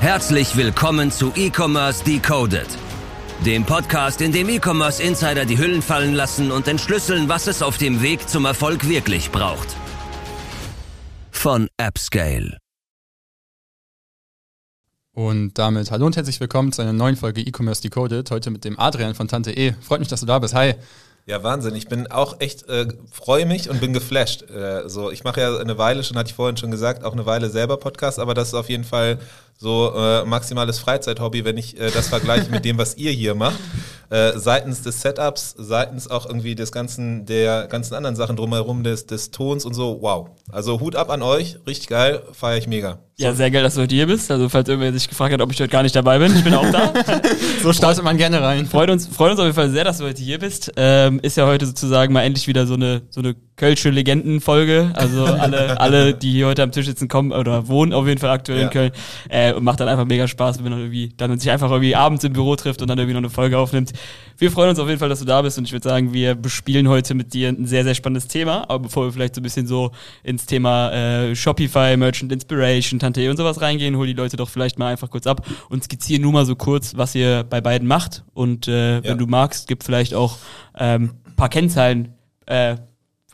Herzlich willkommen zu E-Commerce Decoded, dem Podcast, in dem E-Commerce Insider die Hüllen fallen lassen und entschlüsseln, was es auf dem Weg zum Erfolg wirklich braucht. Von AppScale. Und damit hallo und herzlich willkommen zu einer neuen Folge E-Commerce Decoded. Heute mit dem Adrian von Tante E. Freut mich, dass du da bist. Hi. Ja, Wahnsinn. Ich bin auch echt, äh, freue mich und bin geflasht. Äh, so, ich mache ja eine Weile schon, hatte ich vorhin schon gesagt, auch eine Weile selber Podcast, aber das ist auf jeden Fall so äh, maximales Freizeithobby, wenn ich äh, das vergleiche mit dem, was ihr hier macht. Äh, seitens des Setups, seitens auch irgendwie des ganzen, der ganzen anderen Sachen drumherum, des, des Tons und so. Wow. Also Hut ab an euch, richtig geil, feiere ich mega. Ja, sehr geil, dass du heute hier bist. Also, falls irgendwer sich gefragt hat, ob ich heute gar nicht dabei bin, ich bin auch da. so startet man gerne rein. Freut uns, freut uns auf jeden Fall sehr, dass du heute hier bist. Ähm, ist ja heute sozusagen mal endlich wieder so eine, so eine Kölsche Legendenfolge. Also alle, alle, die hier heute am Tisch sitzen, kommen oder wohnen auf jeden Fall aktuell ja. in Köln. Äh, und macht dann einfach mega Spaß, wenn man irgendwie dann sich einfach irgendwie abends im Büro trifft und dann irgendwie noch eine Folge aufnimmt. Wir freuen uns auf jeden Fall, dass du da bist und ich würde sagen, wir bespielen heute mit dir ein sehr, sehr spannendes Thema. Aber bevor wir vielleicht so ein bisschen so ins Thema äh, Shopify, Merchant Inspiration, Tante e und sowas reingehen, hol die Leute doch vielleicht mal einfach kurz ab und skizzieren nur mal so kurz, was ihr bei beiden macht. Und äh, ja. wenn du magst, gib vielleicht auch ähm, paar Kennzahlen äh,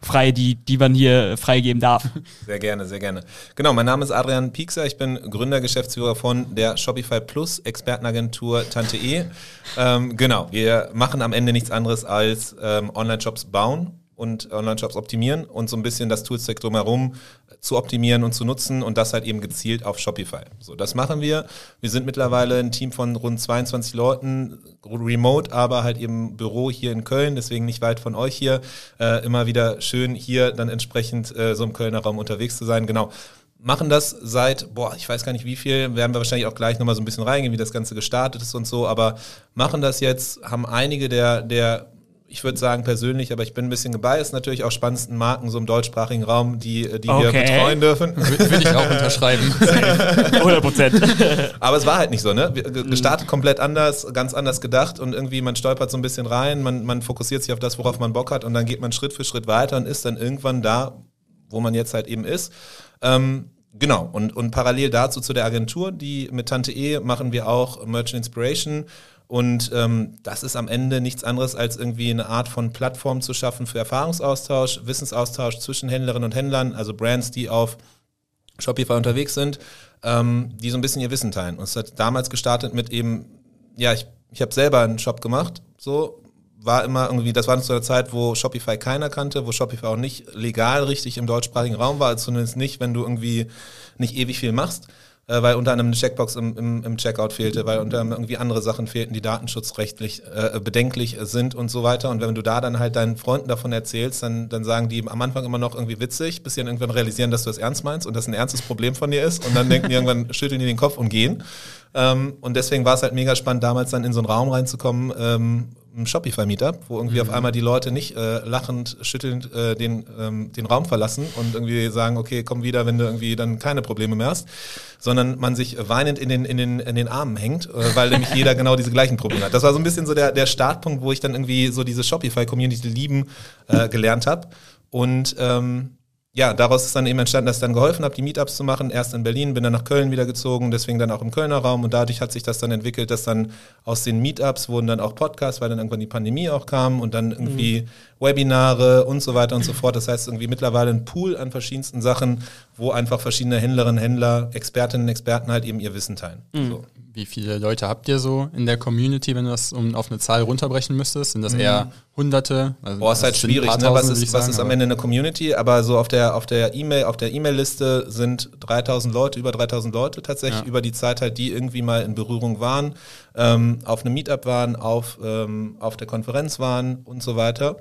frei, die, die man hier freigeben darf. Sehr gerne, sehr gerne. Genau, mein Name ist Adrian Piekser, ich bin Gründer, Geschäftsführer von der Shopify Plus Expertenagentur Tante E. Ähm, genau, wir machen am Ende nichts anderes als ähm, Online-Shops bauen und Online-Shops optimieren und so ein bisschen das Toolstack drumherum zu optimieren und zu nutzen und das halt eben gezielt auf Shopify. So, das machen wir. Wir sind mittlerweile ein Team von rund 22 Leuten, remote, aber halt eben Büro hier in Köln, deswegen nicht weit von euch hier. Äh, immer wieder schön hier dann entsprechend äh, so im Kölner Raum unterwegs zu sein. Genau machen das seit, boah, ich weiß gar nicht wie viel, werden wir wahrscheinlich auch gleich nochmal so ein bisschen reingehen, wie das Ganze gestartet ist und so, aber machen das jetzt, haben einige der, der ich würde sagen persönlich, aber ich bin ein bisschen gebiased, natürlich auch spannendsten Marken so im deutschsprachigen Raum, die, die okay. wir betreuen dürfen. Würde ich auch unterschreiben. 100 Prozent. aber es war halt nicht so, ne? Gestartet komplett anders, ganz anders gedacht und irgendwie man stolpert so ein bisschen rein, man, man fokussiert sich auf das, worauf man Bock hat und dann geht man Schritt für Schritt weiter und ist dann irgendwann da, wo man jetzt halt eben ist. Ähm, Genau, und, und parallel dazu zu der Agentur, die mit Tante E machen wir auch Merchant Inspiration und ähm, das ist am Ende nichts anderes als irgendwie eine Art von Plattform zu schaffen für Erfahrungsaustausch, Wissensaustausch zwischen Händlerinnen und Händlern, also Brands, die auf Shopify unterwegs sind, ähm, die so ein bisschen ihr Wissen teilen. Und es hat damals gestartet mit eben, ja, ich, ich habe selber einen Shop gemacht, so war immer irgendwie, das war zu einer Zeit, wo Shopify keiner kannte, wo Shopify auch nicht legal richtig im deutschsprachigen Raum war, zumindest nicht, wenn du irgendwie nicht ewig viel machst äh, weil unter anderem eine Checkbox im, im, im Checkout fehlte, weil unter anderem irgendwie andere Sachen fehlten, die datenschutzrechtlich äh, bedenklich sind und so weiter. Und wenn du da dann halt deinen Freunden davon erzählst, dann, dann sagen die am Anfang immer noch irgendwie witzig, bis sie dann irgendwann realisieren, dass du das ernst meinst und das ein ernstes Problem von dir ist. Und dann denken die irgendwann, schütteln die den Kopf und gehen. Ähm, und deswegen war es halt mega spannend, damals dann in so einen Raum reinzukommen, ähm, ein Shopify-Meetup, wo irgendwie mhm. auf einmal die Leute nicht äh, lachend, schüttelnd äh, den, ähm, den Raum verlassen und irgendwie sagen, okay, komm wieder, wenn du irgendwie dann keine Probleme mehr hast, sondern man sich weinend in den, in den, in den Armen hängt, äh, weil nämlich jeder genau diese gleichen Probleme hat. Das war so ein bisschen so der, der Startpunkt, wo ich dann irgendwie so diese Shopify-Community lieben äh, gelernt habe. Und ähm, ja, daraus ist dann eben entstanden, dass ich dann geholfen habe, die Meetups zu machen. Erst in Berlin, bin dann nach Köln wieder gezogen, deswegen dann auch im Kölner Raum. Und dadurch hat sich das dann entwickelt, dass dann aus den Meetups wurden dann auch Podcasts, weil dann irgendwann die Pandemie auch kam und dann irgendwie mhm. Webinare und so weiter und so fort. Das heißt irgendwie mittlerweile ein Pool an verschiedensten Sachen, wo einfach verschiedene Händlerinnen, Händler, Expertinnen, Experten halt eben ihr Wissen teilen. Mhm. So. Wie viele Leute habt ihr so in der Community, wenn du das um, auf eine Zahl runterbrechen müsstest? Sind das mhm. eher Hunderte? Also Boah, ist halt schwierig, ne? Was ist, was ist am Ende eine Community? Aber so auf der, auf der E-Mail, auf der E-Mail-Liste sind 3000 Leute, über 3000 Leute tatsächlich ja. über die Zeit halt, die irgendwie mal in Berührung waren, ähm, auf einem Meetup waren, auf, ähm, auf der Konferenz waren und so weiter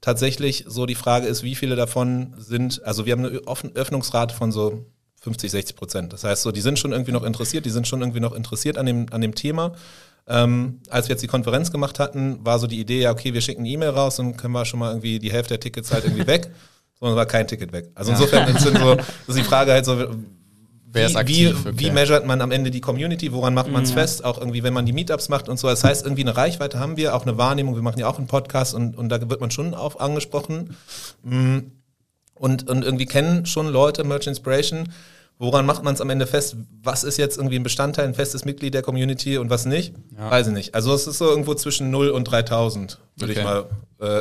tatsächlich so die Frage ist, wie viele davon sind, also wir haben eine Öffnungsrate von so 50, 60 Prozent. Das heißt so, die sind schon irgendwie noch interessiert, die sind schon irgendwie noch interessiert an dem, an dem Thema. Ähm, als wir jetzt die Konferenz gemacht hatten, war so die Idee, ja, okay, wir schicken eine E-Mail raus und können wir schon mal irgendwie die Hälfte der Tickets halt irgendwie weg. Sondern war kein Ticket weg. Also insofern ja. sind so, ist die Frage halt so, Wer ist aktiv, wie, okay. wie measuret man am Ende die Community? Woran macht man es mhm. fest? Auch irgendwie, wenn man die Meetups macht und so. Das heißt, irgendwie eine Reichweite haben wir, auch eine Wahrnehmung. Wir machen ja auch einen Podcast und, und da wird man schon auf angesprochen. Mm. Und, und irgendwie kennen schon Leute Merch Inspiration. Woran macht man es am Ende fest? Was ist jetzt irgendwie ein Bestandteil, ein festes Mitglied der Community und was nicht? Ja. Weiß ich nicht. Also es ist so irgendwo zwischen 0 und 3000, würde Okay. ich mal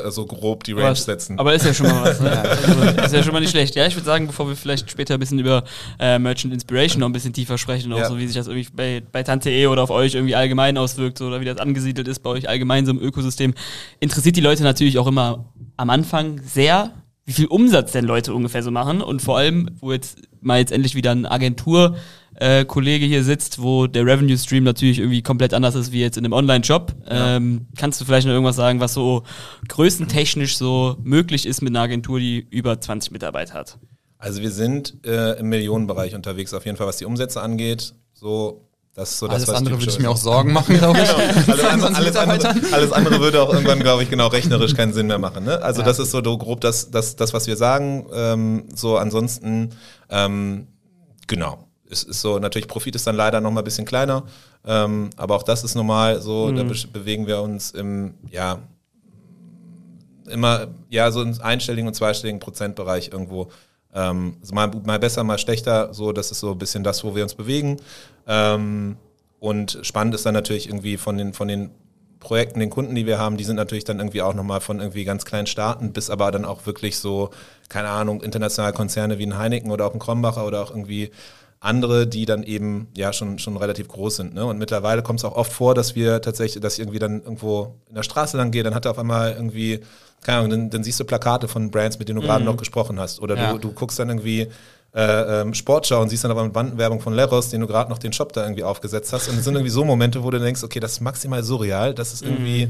äh, so grob die Range Was- setzen. Aber ist ja schon mal was. Ne? Also, ist ja schon mal nicht schlecht. Ja, ich würde sagen, bevor wir vielleicht später ein bisschen über äh, Merchant Inspiration noch ein bisschen tiefer sprechen, auch Ja. so wie sich das irgendwie bei, bei Tante.e oder auf euch irgendwie allgemein auswirkt so, oder wie das angesiedelt ist bei euch allgemein so im Ökosystem, interessiert die Leute natürlich auch immer am Anfang sehr, wie viel Umsatz denn Leute ungefähr so machen und vor allem, wo jetzt mal jetzt endlich wieder ein Agentur äh, hier sitzt, wo der Revenue Stream natürlich irgendwie komplett anders ist wie jetzt in einem Online-Shop. Ja. Ähm, kannst du vielleicht noch irgendwas sagen, was so größentechnisch so möglich ist mit einer Agentur, die über 20 Mitarbeiter hat? Also wir sind äh, im Millionenbereich unterwegs, auf jeden Fall, was die Umsätze angeht. So, das ist so das, Alles was andere würde ich mir auch Sorgen machen, glaube ich. alles, andere, 22 alles, andere, alles andere würde auch irgendwann, glaube ich, genau rechnerisch keinen Sinn mehr machen. Ne? Also Ja. das ist so grob das, das, das was wir sagen. Ähm, so ansonsten, ähm, genau. Es ist so, natürlich Profit ist dann leider noch mal ein bisschen kleiner, ähm, aber auch das ist normal. So, da be bewegen wir uns im, ja, immer, ja, so im einstelligen und zweistelligen Prozentbereich irgendwo. Ähm, also mal, mal besser, mal schlechter. So, das ist so ein bisschen das, wo wir uns bewegen. Ähm, und spannend ist dann natürlich irgendwie von den, von den Projekten, den Kunden, die wir haben, die sind natürlich dann irgendwie auch nochmal von irgendwie ganz kleinen Staaten bis aber dann auch wirklich so, keine Ahnung, internationale Konzerne wie ein Heineken oder auch ein Krombacher oder auch irgendwie andere, die dann eben ja schon, schon relativ groß sind. Ne? Und mittlerweile kommt es auch oft vor, dass wir tatsächlich, dass ich irgendwie dann irgendwo in der Straße lang gehe, dann hat er auf einmal irgendwie, keine Ahnung, dann, dann siehst du Plakate von Brands, mit denen du gerade noch gesprochen hast. Oder Ja. du, du guckst dann irgendwie äh, ähm, Sportschau und siehst dann aber eine Bandenwerbung von Leros, den du gerade noch den Shop da irgendwie aufgesetzt hast. Und es sind irgendwie so Momente, wo du denkst, okay, das ist maximal surreal, das ist irgendwie,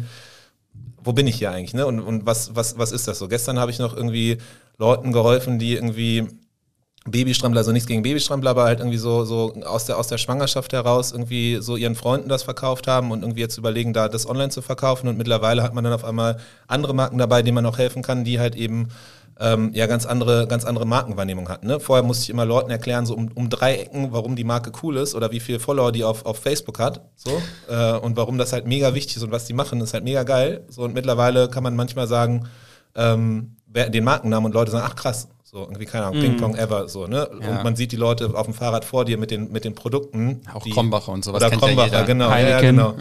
wo bin ich hier eigentlich, ne? Und, und was, was, was ist das so? Gestern habe ich noch irgendwie Leuten geholfen, die irgendwie Babystrampler, also nichts gegen Babystrampler, aber halt irgendwie so, so aus, der, aus der Schwangerschaft heraus irgendwie so ihren Freunden das verkauft haben und irgendwie jetzt überlegen, da das online zu verkaufen. Und mittlerweile hat man dann auf einmal andere Marken dabei, denen man auch helfen kann, die halt eben ähm, ja ganz andere, ganz andere Markenwahrnehmung hatten. Ne? Vorher musste ich immer Leuten erklären, so um, um drei Ecken, warum die Marke cool ist oder wie viele Follower die auf, auf Facebook hat. So, äh, und warum das halt mega wichtig ist und was die machen, ist halt mega geil. So, und mittlerweile kann man manchmal sagen, ähm, den Markennamen und Leute sagen, ach krass, so irgendwie, keine Ahnung, Ping Pong ever, so, ne? Ja. Und man sieht die Leute auf dem Fahrrad vor dir mit den, mit den Produkten. Auch die, Krombacher und sowas Oder kennt ja Krombacher, jeder. genau. Ja, ja, genau.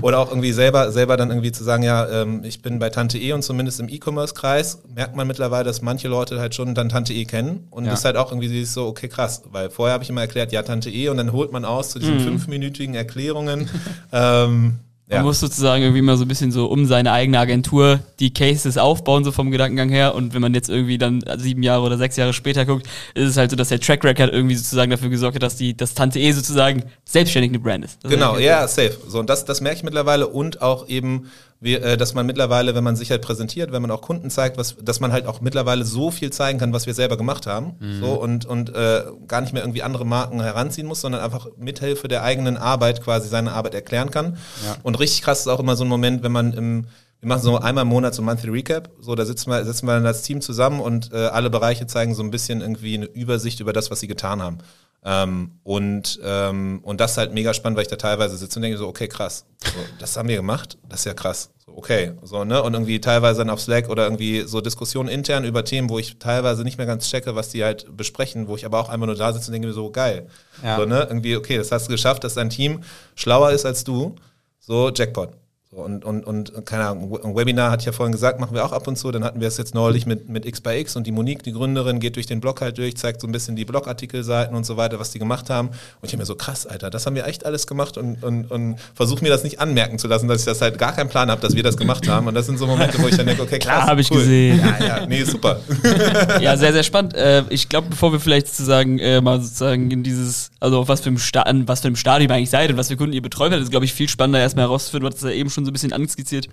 Oder auch irgendwie selber, selber dann irgendwie zu sagen, ja, ähm, ich bin bei Tante E und zumindest im E-Commerce-Kreis merkt man mittlerweile, dass manche Leute halt schon dann Tante E kennen und Ja. ist halt auch irgendwie so, okay, krass, weil vorher habe ich immer erklärt, ja, Tante E und dann holt man aus zu diesen fünfminütigen Erklärungen. ähm, Man ja. muss sozusagen irgendwie immer so ein bisschen so um seine eigene Agentur die Cases aufbauen, so vom Gedankengang her. Und wenn man jetzt irgendwie dann sieben Jahre oder sechs Jahre später guckt, ist es halt so, dass der Track Record irgendwie sozusagen dafür gesorgt hat, dass die, dass Tante E sozusagen selbstständig eine Brand ist. Das ist Genau, eigentlich- ja, safe. So, und das, das merke ich mittlerweile und auch eben, wie, äh, dass man mittlerweile, wenn man sich halt präsentiert, wenn man auch Kunden zeigt, was, dass man halt auch mittlerweile so viel zeigen kann, was wir selber gemacht haben. So und, und äh, gar nicht mehr irgendwie andere Marken heranziehen muss, sondern einfach mithilfe der eigenen Arbeit quasi seine Arbeit erklären kann. Ja. Und richtig krass ist auch immer so ein Moment, wenn man im wir machen so einmal im Monat so ein Monthly Recap. So, da sitzen wir, sitzen wir dann als Team zusammen und äh, alle Bereiche zeigen so ein bisschen irgendwie eine Übersicht über das, was sie getan haben. Ähm, und, ähm, und das ist halt mega spannend, weil ich da teilweise sitze und denke so, okay, krass, so, das haben wir gemacht, das ist ja krass. So, okay, so, ne? Und irgendwie teilweise dann auf Slack oder irgendwie so Diskussionen intern über Themen, wo ich teilweise nicht mehr ganz checke, was die halt besprechen, wo ich aber auch einfach nur da sitze und denke mir so, geil. Ja. So, ne? Irgendwie, okay, das hast du geschafft, dass dein Team schlauer ist als du. So, Jackpot. So, und, und, und, keine Ahnung, ein Webinar hatte ich ja vorhin gesagt, machen wir auch ab und zu. Dann hatten wir es jetzt neulich mit, mit X by X und die Monique, die Gründerin, geht durch den Blog halt durch, zeigt so ein bisschen die Blogartikelseiten und so weiter, was die gemacht haben. Und ich denke mir so, krass, Alter, das haben wir echt alles gemacht und, und, und versuche mir das nicht anmerken zu lassen, dass ich das halt gar keinen Plan habe, dass wir das gemacht haben. Und das sind so Momente, wo ich dann denke, okay, krass. Klar, hab ich cool. gesehen. Ja, ja, nee, super. ja, sehr, sehr spannend. Äh, ich glaube, bevor wir vielleicht sozusagen äh, mal sozusagen in dieses, also auf was für was einem Stadium eigentlich seid und was für Kunden ihr betreut habt, ist, glaube ich, viel spannender erstmal herauszufinden, hattest ja eben schon so ein bisschen anskizziert,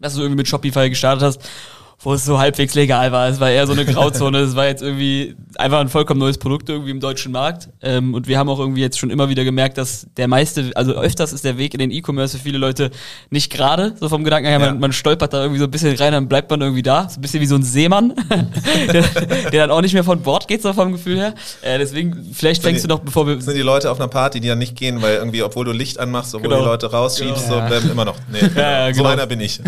dass du irgendwie mit Shopify gestartet hast, wo es so halbwegs legal war. Es war eher so eine Grauzone. Es war jetzt irgendwie einfach ein vollkommen neues Produkt irgendwie im deutschen Markt. Ähm, und wir haben auch irgendwie jetzt schon immer wieder gemerkt, dass der meiste, also öfters ist der Weg in den E-Commerce für viele Leute nicht gerade, so vom Gedanken her. Ja. Man, man stolpert da irgendwie so ein bisschen rein, dann bleibt man irgendwie da. So ein bisschen wie so ein Seemann, der, der dann auch nicht mehr von Bord geht, so vom Gefühl her. Äh, deswegen, vielleicht fängst du noch, bevor wir Das sind die Leute auf einer Party, die dann nicht gehen, weil irgendwie, obwohl du Licht anmachst, obwohl Genau. die Leute rausschiebst, Genau. so bleiben immer noch. Nee, Ja, ja, so genau. einer bin ich.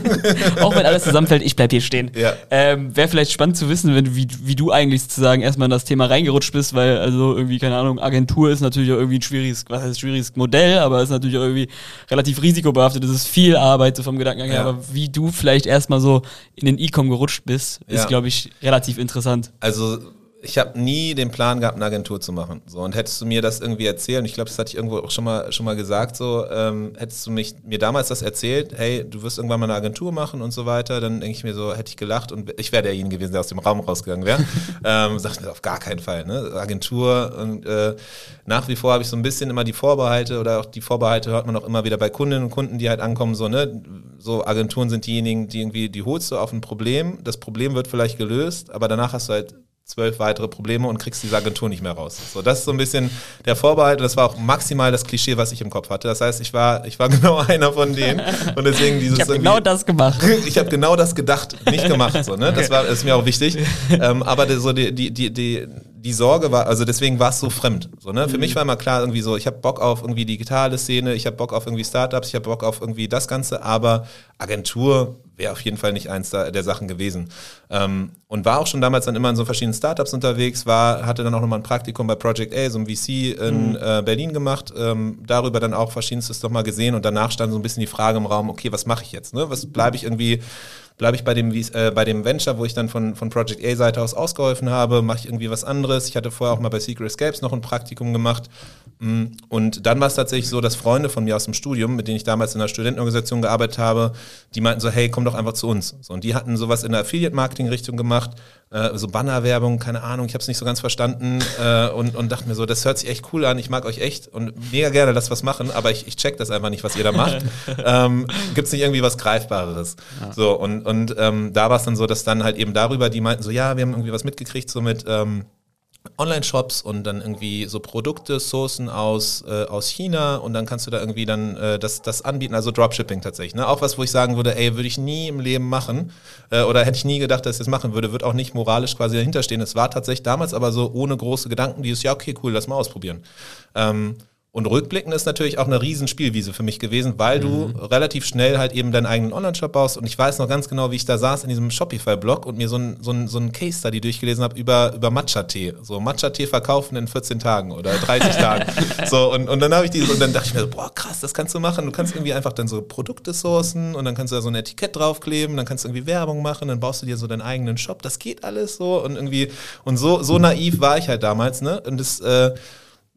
auch wenn alles zusammenfällt, ich bleib dir stehen. Ja. Ähm, Wäre vielleicht spannend zu wissen, wenn, wie, wie du eigentlich sozusagen erstmal in das Thema reingerutscht bist, weil also irgendwie, keine Ahnung, Agentur ist natürlich auch irgendwie ein schwieriges, was heißt schwieriges Modell, aber ist natürlich auch irgendwie relativ risikobehaftet. Das ist viel Arbeit so vom Gedankengang her, Ja. aber wie du vielleicht erstmal so in den E-Com gerutscht bist, ist, Ja. glaube ich, relativ interessant. Also ich habe nie den Plan gehabt, eine Agentur zu machen. So und hättest du mir das irgendwie erzählt, und ich glaube, das hatte ich irgendwo auch schon mal schon mal gesagt, so ähm, hättest du mich mir damals das erzählt, hey, du wirst irgendwann mal eine Agentur machen und so weiter, dann denke ich mir so, hätte ich gelacht und ich wäre derjenige gewesen, der aus dem Raum rausgegangen wäre. ähm, sagt mir auf gar keinen Fall, ne? Agentur und äh, nach wie vor habe ich so ein bisschen immer die Vorbehalte oder auch die Vorbehalte hört man auch immer wieder bei Kundinnen und Kunden, die halt ankommen, so ne, so Agenturen sind diejenigen, die irgendwie die holst du auf ein Problem, das Problem wird vielleicht gelöst, aber danach hast du halt zwölf weitere Probleme und kriegst diese Agentur nicht mehr raus. So, das ist so ein bisschen der Vorbehalt und das war auch maximal das Klischee, was ich im Kopf hatte. Das heißt, ich war, ich war genau einer von denen und deswegen dieses Ich habe genau das gemacht. ich habe genau das gedacht, nicht gemacht. So, ne? Das war ist mir auch wichtig. Ähm, aber die, so die, die, die, die, die Sorge war, also deswegen war es so fremd. So, ne? Für mich war immer klar, irgendwie so, ich habe Bock auf irgendwie digitale Szene, ich habe Bock auf irgendwie Startups, ich habe Bock auf irgendwie das Ganze, aber Agentur wäre auf jeden Fall nicht eins der, Sachen gewesen. Ähm, und war auch schon damals dann immer in so verschiedenen Startups unterwegs, war, hatte dann auch nochmal ein Praktikum bei Project A, so ein VC in äh, Berlin gemacht, ähm, darüber dann auch verschiedenstes nochmal gesehen und danach stand so ein bisschen die Frage im Raum, okay, was mache ich jetzt? Ne? Was bleibe ich irgendwie bleibe ich bei dem, äh, bei dem Venture, wo ich dann von, von Project A-Seite aus ausgeholfen habe, mache ich irgendwie was anderes. Ich hatte vorher auch mal bei Secret Escapes noch ein Praktikum gemacht. Mm, Und dann war es tatsächlich so, dass Freunde von mir aus dem Studium, mit denen ich damals in einer Studentenorganisation gearbeitet habe, die meinten so, hey, komm doch einfach zu uns. So, und die hatten sowas in der Affiliate-Marketing-Richtung gemacht, äh, so Bannerwerbung, keine Ahnung, ich habe es nicht so ganz verstanden äh, und, und dachte mir so, das hört sich echt cool an, ich mag euch echt und mega gerne lass was machen, aber ich, ich check das einfach nicht, was ihr da macht. ähm, Gibt es nicht irgendwie was Greifbareres? So, und, und ähm, da war es dann so, dass dann halt eben darüber, die meinten so, ja, wir haben irgendwie was mitgekriegt, so mit ähm, Online-Shops und dann irgendwie so Produkte sourcen aus, äh, aus China und dann kannst du da irgendwie dann äh, das, das anbieten, also Dropshipping tatsächlich. Ne? Auch was, wo ich sagen würde, ey, würde ich nie im Leben machen äh, oder hätte ich nie gedacht, dass ich das machen würde, wird auch nicht moralisch quasi dahinter stehen. Es war tatsächlich damals aber so ohne große Gedanken, dieses, ja, okay, cool, lass mal ausprobieren. Ähm, und rückblickend ist natürlich auch eine riesen Spielwiese für mich gewesen, weil du relativ schnell halt eben deinen eigenen Online-Shop baust. Und ich weiß noch ganz genau, wie ich da saß in diesem Shopify-Blog und mir so ein, so ein, so ein Case-Study durchgelesen habe über, über Matcha-Tee. So Matcha-Tee verkaufen in 14 Tagen oder 30 Tagen. So, und, und dann habe ich dieses, und dann dachte ich mir, so, boah, krass, das kannst du machen. Du kannst irgendwie einfach dann so Produkte sourcen und dann kannst du da so ein Etikett draufkleben, dann kannst du irgendwie Werbung machen, dann baust du dir so deinen eigenen Shop. Das geht alles so und irgendwie, und so, so naiv war ich halt damals, ne? Und das, äh,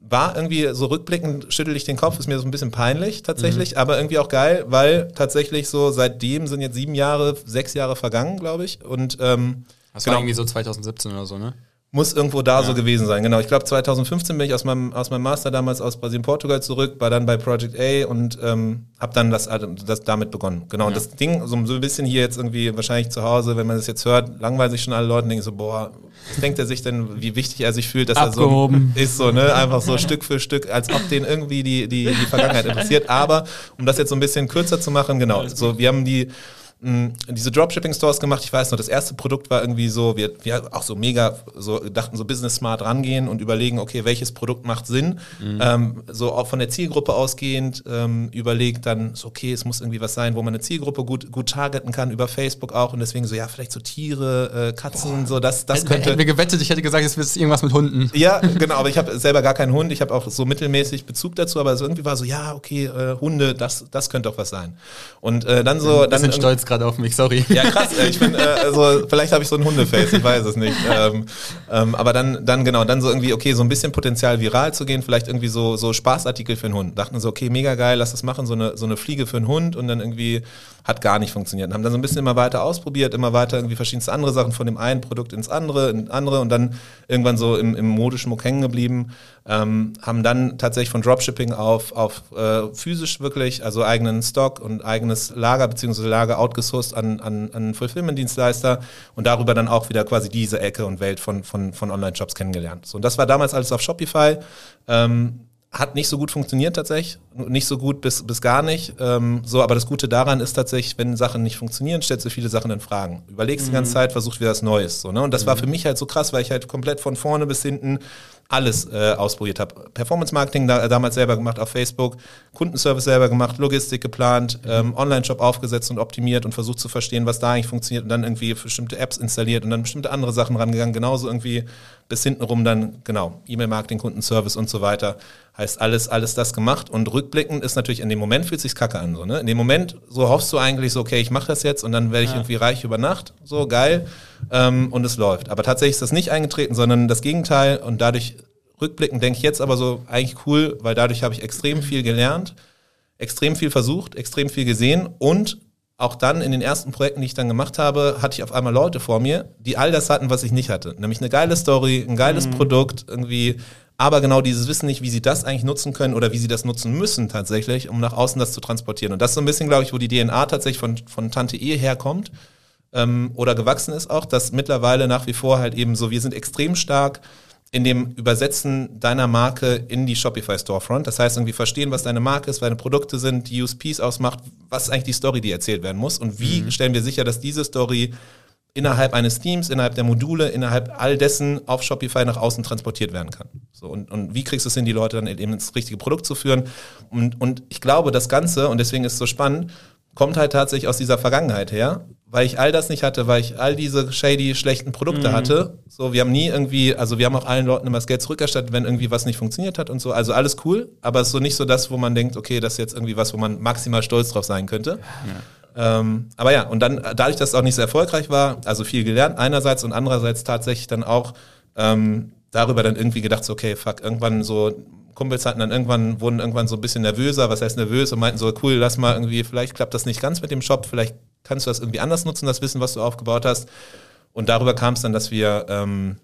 war irgendwie so rückblickend, schüttel ich den Kopf, ist mir so ein bisschen peinlich tatsächlich, aber irgendwie auch geil, weil tatsächlich so seitdem sind jetzt sieben Jahre, sechs Jahre vergangen, glaube ich. Und ähm, Das war irgendwie so 2017 oder so, ne? Muss irgendwo da so gewesen sein. Genau, ich glaube 2015 bin ich aus meinem, aus meinem Master damals aus Brasilien, Portugal zurück, war dann bei Project A und ähm, habe dann das, das damit begonnen. Genau, und das Ding, so, so ein bisschen hier jetzt irgendwie wahrscheinlich zu Hause, wenn man das jetzt hört, langweilt sich schon alle Leute und denken so, boah, was denkt er sich denn, wie wichtig er sich fühlt, dass Abgehoben. er so ist, so, ne? Einfach so Stück für Stück, als ob den irgendwie die, die, die Vergangenheit interessiert. Aber um das jetzt so ein bisschen kürzer zu machen, genau, so, wir haben die mh, diese Dropshipping-Stores gemacht. Ich weiß noch, das erste Produkt war irgendwie so, wir, wir auch so mega, so dachten so business smart rangehen und überlegen, okay, welches Produkt macht Sinn. Ähm, so auch von der Zielgruppe ausgehend ähm, überlegt dann, so, okay, es muss irgendwie was sein, wo man eine Zielgruppe gut, gut targeten kann, über Facebook auch. Und deswegen so, ja, vielleicht so Tiere, äh, Katzen, so, das, das könnte. Hätten wir gewettet, ich hätte gesagt, es wird irgendwas mit Hunden. Ja, genau, aber ich habe selber gar keinen Hund. Ich habe auch so mittelmäßig Bezug dazu, aber so irgendwie war so, ja, okay, äh, Hunde, das, das könnte doch was sein. Und äh, dann so, dann sind stolz gerade auf mich, sorry. ja, krass. äh, Ich bin, äh, also vielleicht habe ich so ein Hundeface, ich weiß es nicht. Ähm, ähm, aber dann, dann genau, dann so irgendwie, okay, so ein bisschen Potenzial viral zu gehen, vielleicht irgendwie so, so Spaßartikel für einen Hund. Dachten so, okay, mega geil, lass das machen, so eine, so eine Fliege für einen Hund und dann irgendwie hat gar nicht funktioniert. Und haben dann so ein bisschen immer weiter ausprobiert, immer weiter irgendwie verschiedenste andere Sachen von dem einen Produkt ins andere, in andere und dann irgendwann so im, im Modeschmuck hängen geblieben. Ähm, haben dann tatsächlich von Dropshipping auf, auf äh, physisch wirklich, also eigenen Stock und eigenes Lager beziehungsweise Lager outgesourced an, an, an Fulfillment-Dienstleister und darüber dann auch wieder quasi diese Ecke und Welt von, von, von Online-Shops kennengelernt. So, und das war damals alles auf Shopify. Ähm, hat nicht so gut funktioniert tatsächlich. nicht so gut bis, bis gar nicht. Ähm, so, aber das Gute daran ist tatsächlich, wenn Sachen nicht funktionieren, stellst du viele Sachen in Fragen. Überlegst mhm. die ganze Zeit, versuchst wieder was Neues. So, ne? Und das mhm. war für mich halt so krass, weil ich halt komplett von vorne bis hinten alles äh, ausprobiert habe. Performance Marketing da, damals selber gemacht auf Facebook, Kundenservice selber gemacht, Logistik geplant, mhm. ähm, Online-Shop aufgesetzt und optimiert und versucht zu verstehen, was da eigentlich funktioniert und dann irgendwie bestimmte Apps installiert und dann bestimmte andere Sachen rangegangen. Genauso irgendwie bis hinten rum dann, genau, E-Mail-Marketing, Kundenservice und so weiter. Heißt alles, alles das gemacht. Und rückblickend ist natürlich, in dem Moment fühlt sich kacke an. So, ne? In dem Moment, so hoffst du eigentlich so, okay, ich mache das jetzt und dann werde ich ja. irgendwie reich über Nacht. So, geil. Ähm, und es läuft. Aber tatsächlich ist das nicht eingetreten, sondern das Gegenteil. Und dadurch, rückblickend denke ich jetzt aber so, eigentlich cool, weil dadurch habe ich extrem viel gelernt, extrem viel versucht, extrem viel gesehen und auch dann in den ersten Projekten, die ich dann gemacht habe, hatte ich auf einmal Leute vor mir, die all das hatten, was ich nicht hatte. Nämlich eine geile Story, ein geiles mhm. Produkt, irgendwie, aber genau dieses Wissen nicht, wie sie das eigentlich nutzen können oder wie sie das nutzen müssen tatsächlich, um nach außen das zu transportieren. Und das ist so ein bisschen, glaube ich, wo die DNA tatsächlich von, von Tante E herkommt ähm, oder gewachsen ist auch, dass mittlerweile nach wie vor halt eben so, wir sind extrem stark in dem Übersetzen deiner Marke in die Shopify Storefront. Das heißt, irgendwie verstehen, was deine Marke ist, was deine Produkte sind, die USPs ausmacht, was ist eigentlich die Story, die erzählt werden muss und wie mhm. stellen wir sicher, dass diese Story innerhalb eines Teams, innerhalb der Module, innerhalb all dessen auf Shopify nach außen transportiert werden kann. So, und, und wie kriegst du es hin, die Leute dann eben ins richtige Produkt zu führen? Und, und ich glaube, das Ganze, und deswegen ist es so spannend, kommt halt tatsächlich aus dieser Vergangenheit her, weil ich all das nicht hatte, weil ich all diese shady, schlechten Produkte mhm. hatte. So, wir haben nie irgendwie, also wir haben auch allen Leuten immer das Geld zurückerstattet, wenn irgendwie was nicht funktioniert hat und so. Also alles cool, aber es ist so nicht so das, wo man denkt, okay, das ist jetzt irgendwie was, wo man maximal stolz drauf sein könnte. Ja. Ähm, aber ja, und dann, dadurch, dass es auch nicht so erfolgreich war, also viel gelernt einerseits und andererseits tatsächlich dann auch ähm, darüber dann irgendwie gedacht, so, okay, fuck, irgendwann so Kumpels hatten dann irgendwann, wurden irgendwann so ein bisschen nervöser, was heißt nervös und meinten so, cool, lass mal irgendwie, vielleicht klappt das nicht ganz mit dem Shop, vielleicht kannst du das irgendwie anders nutzen, das Wissen, was du aufgebaut hast. Und darüber kam es dann, dass wir ähm,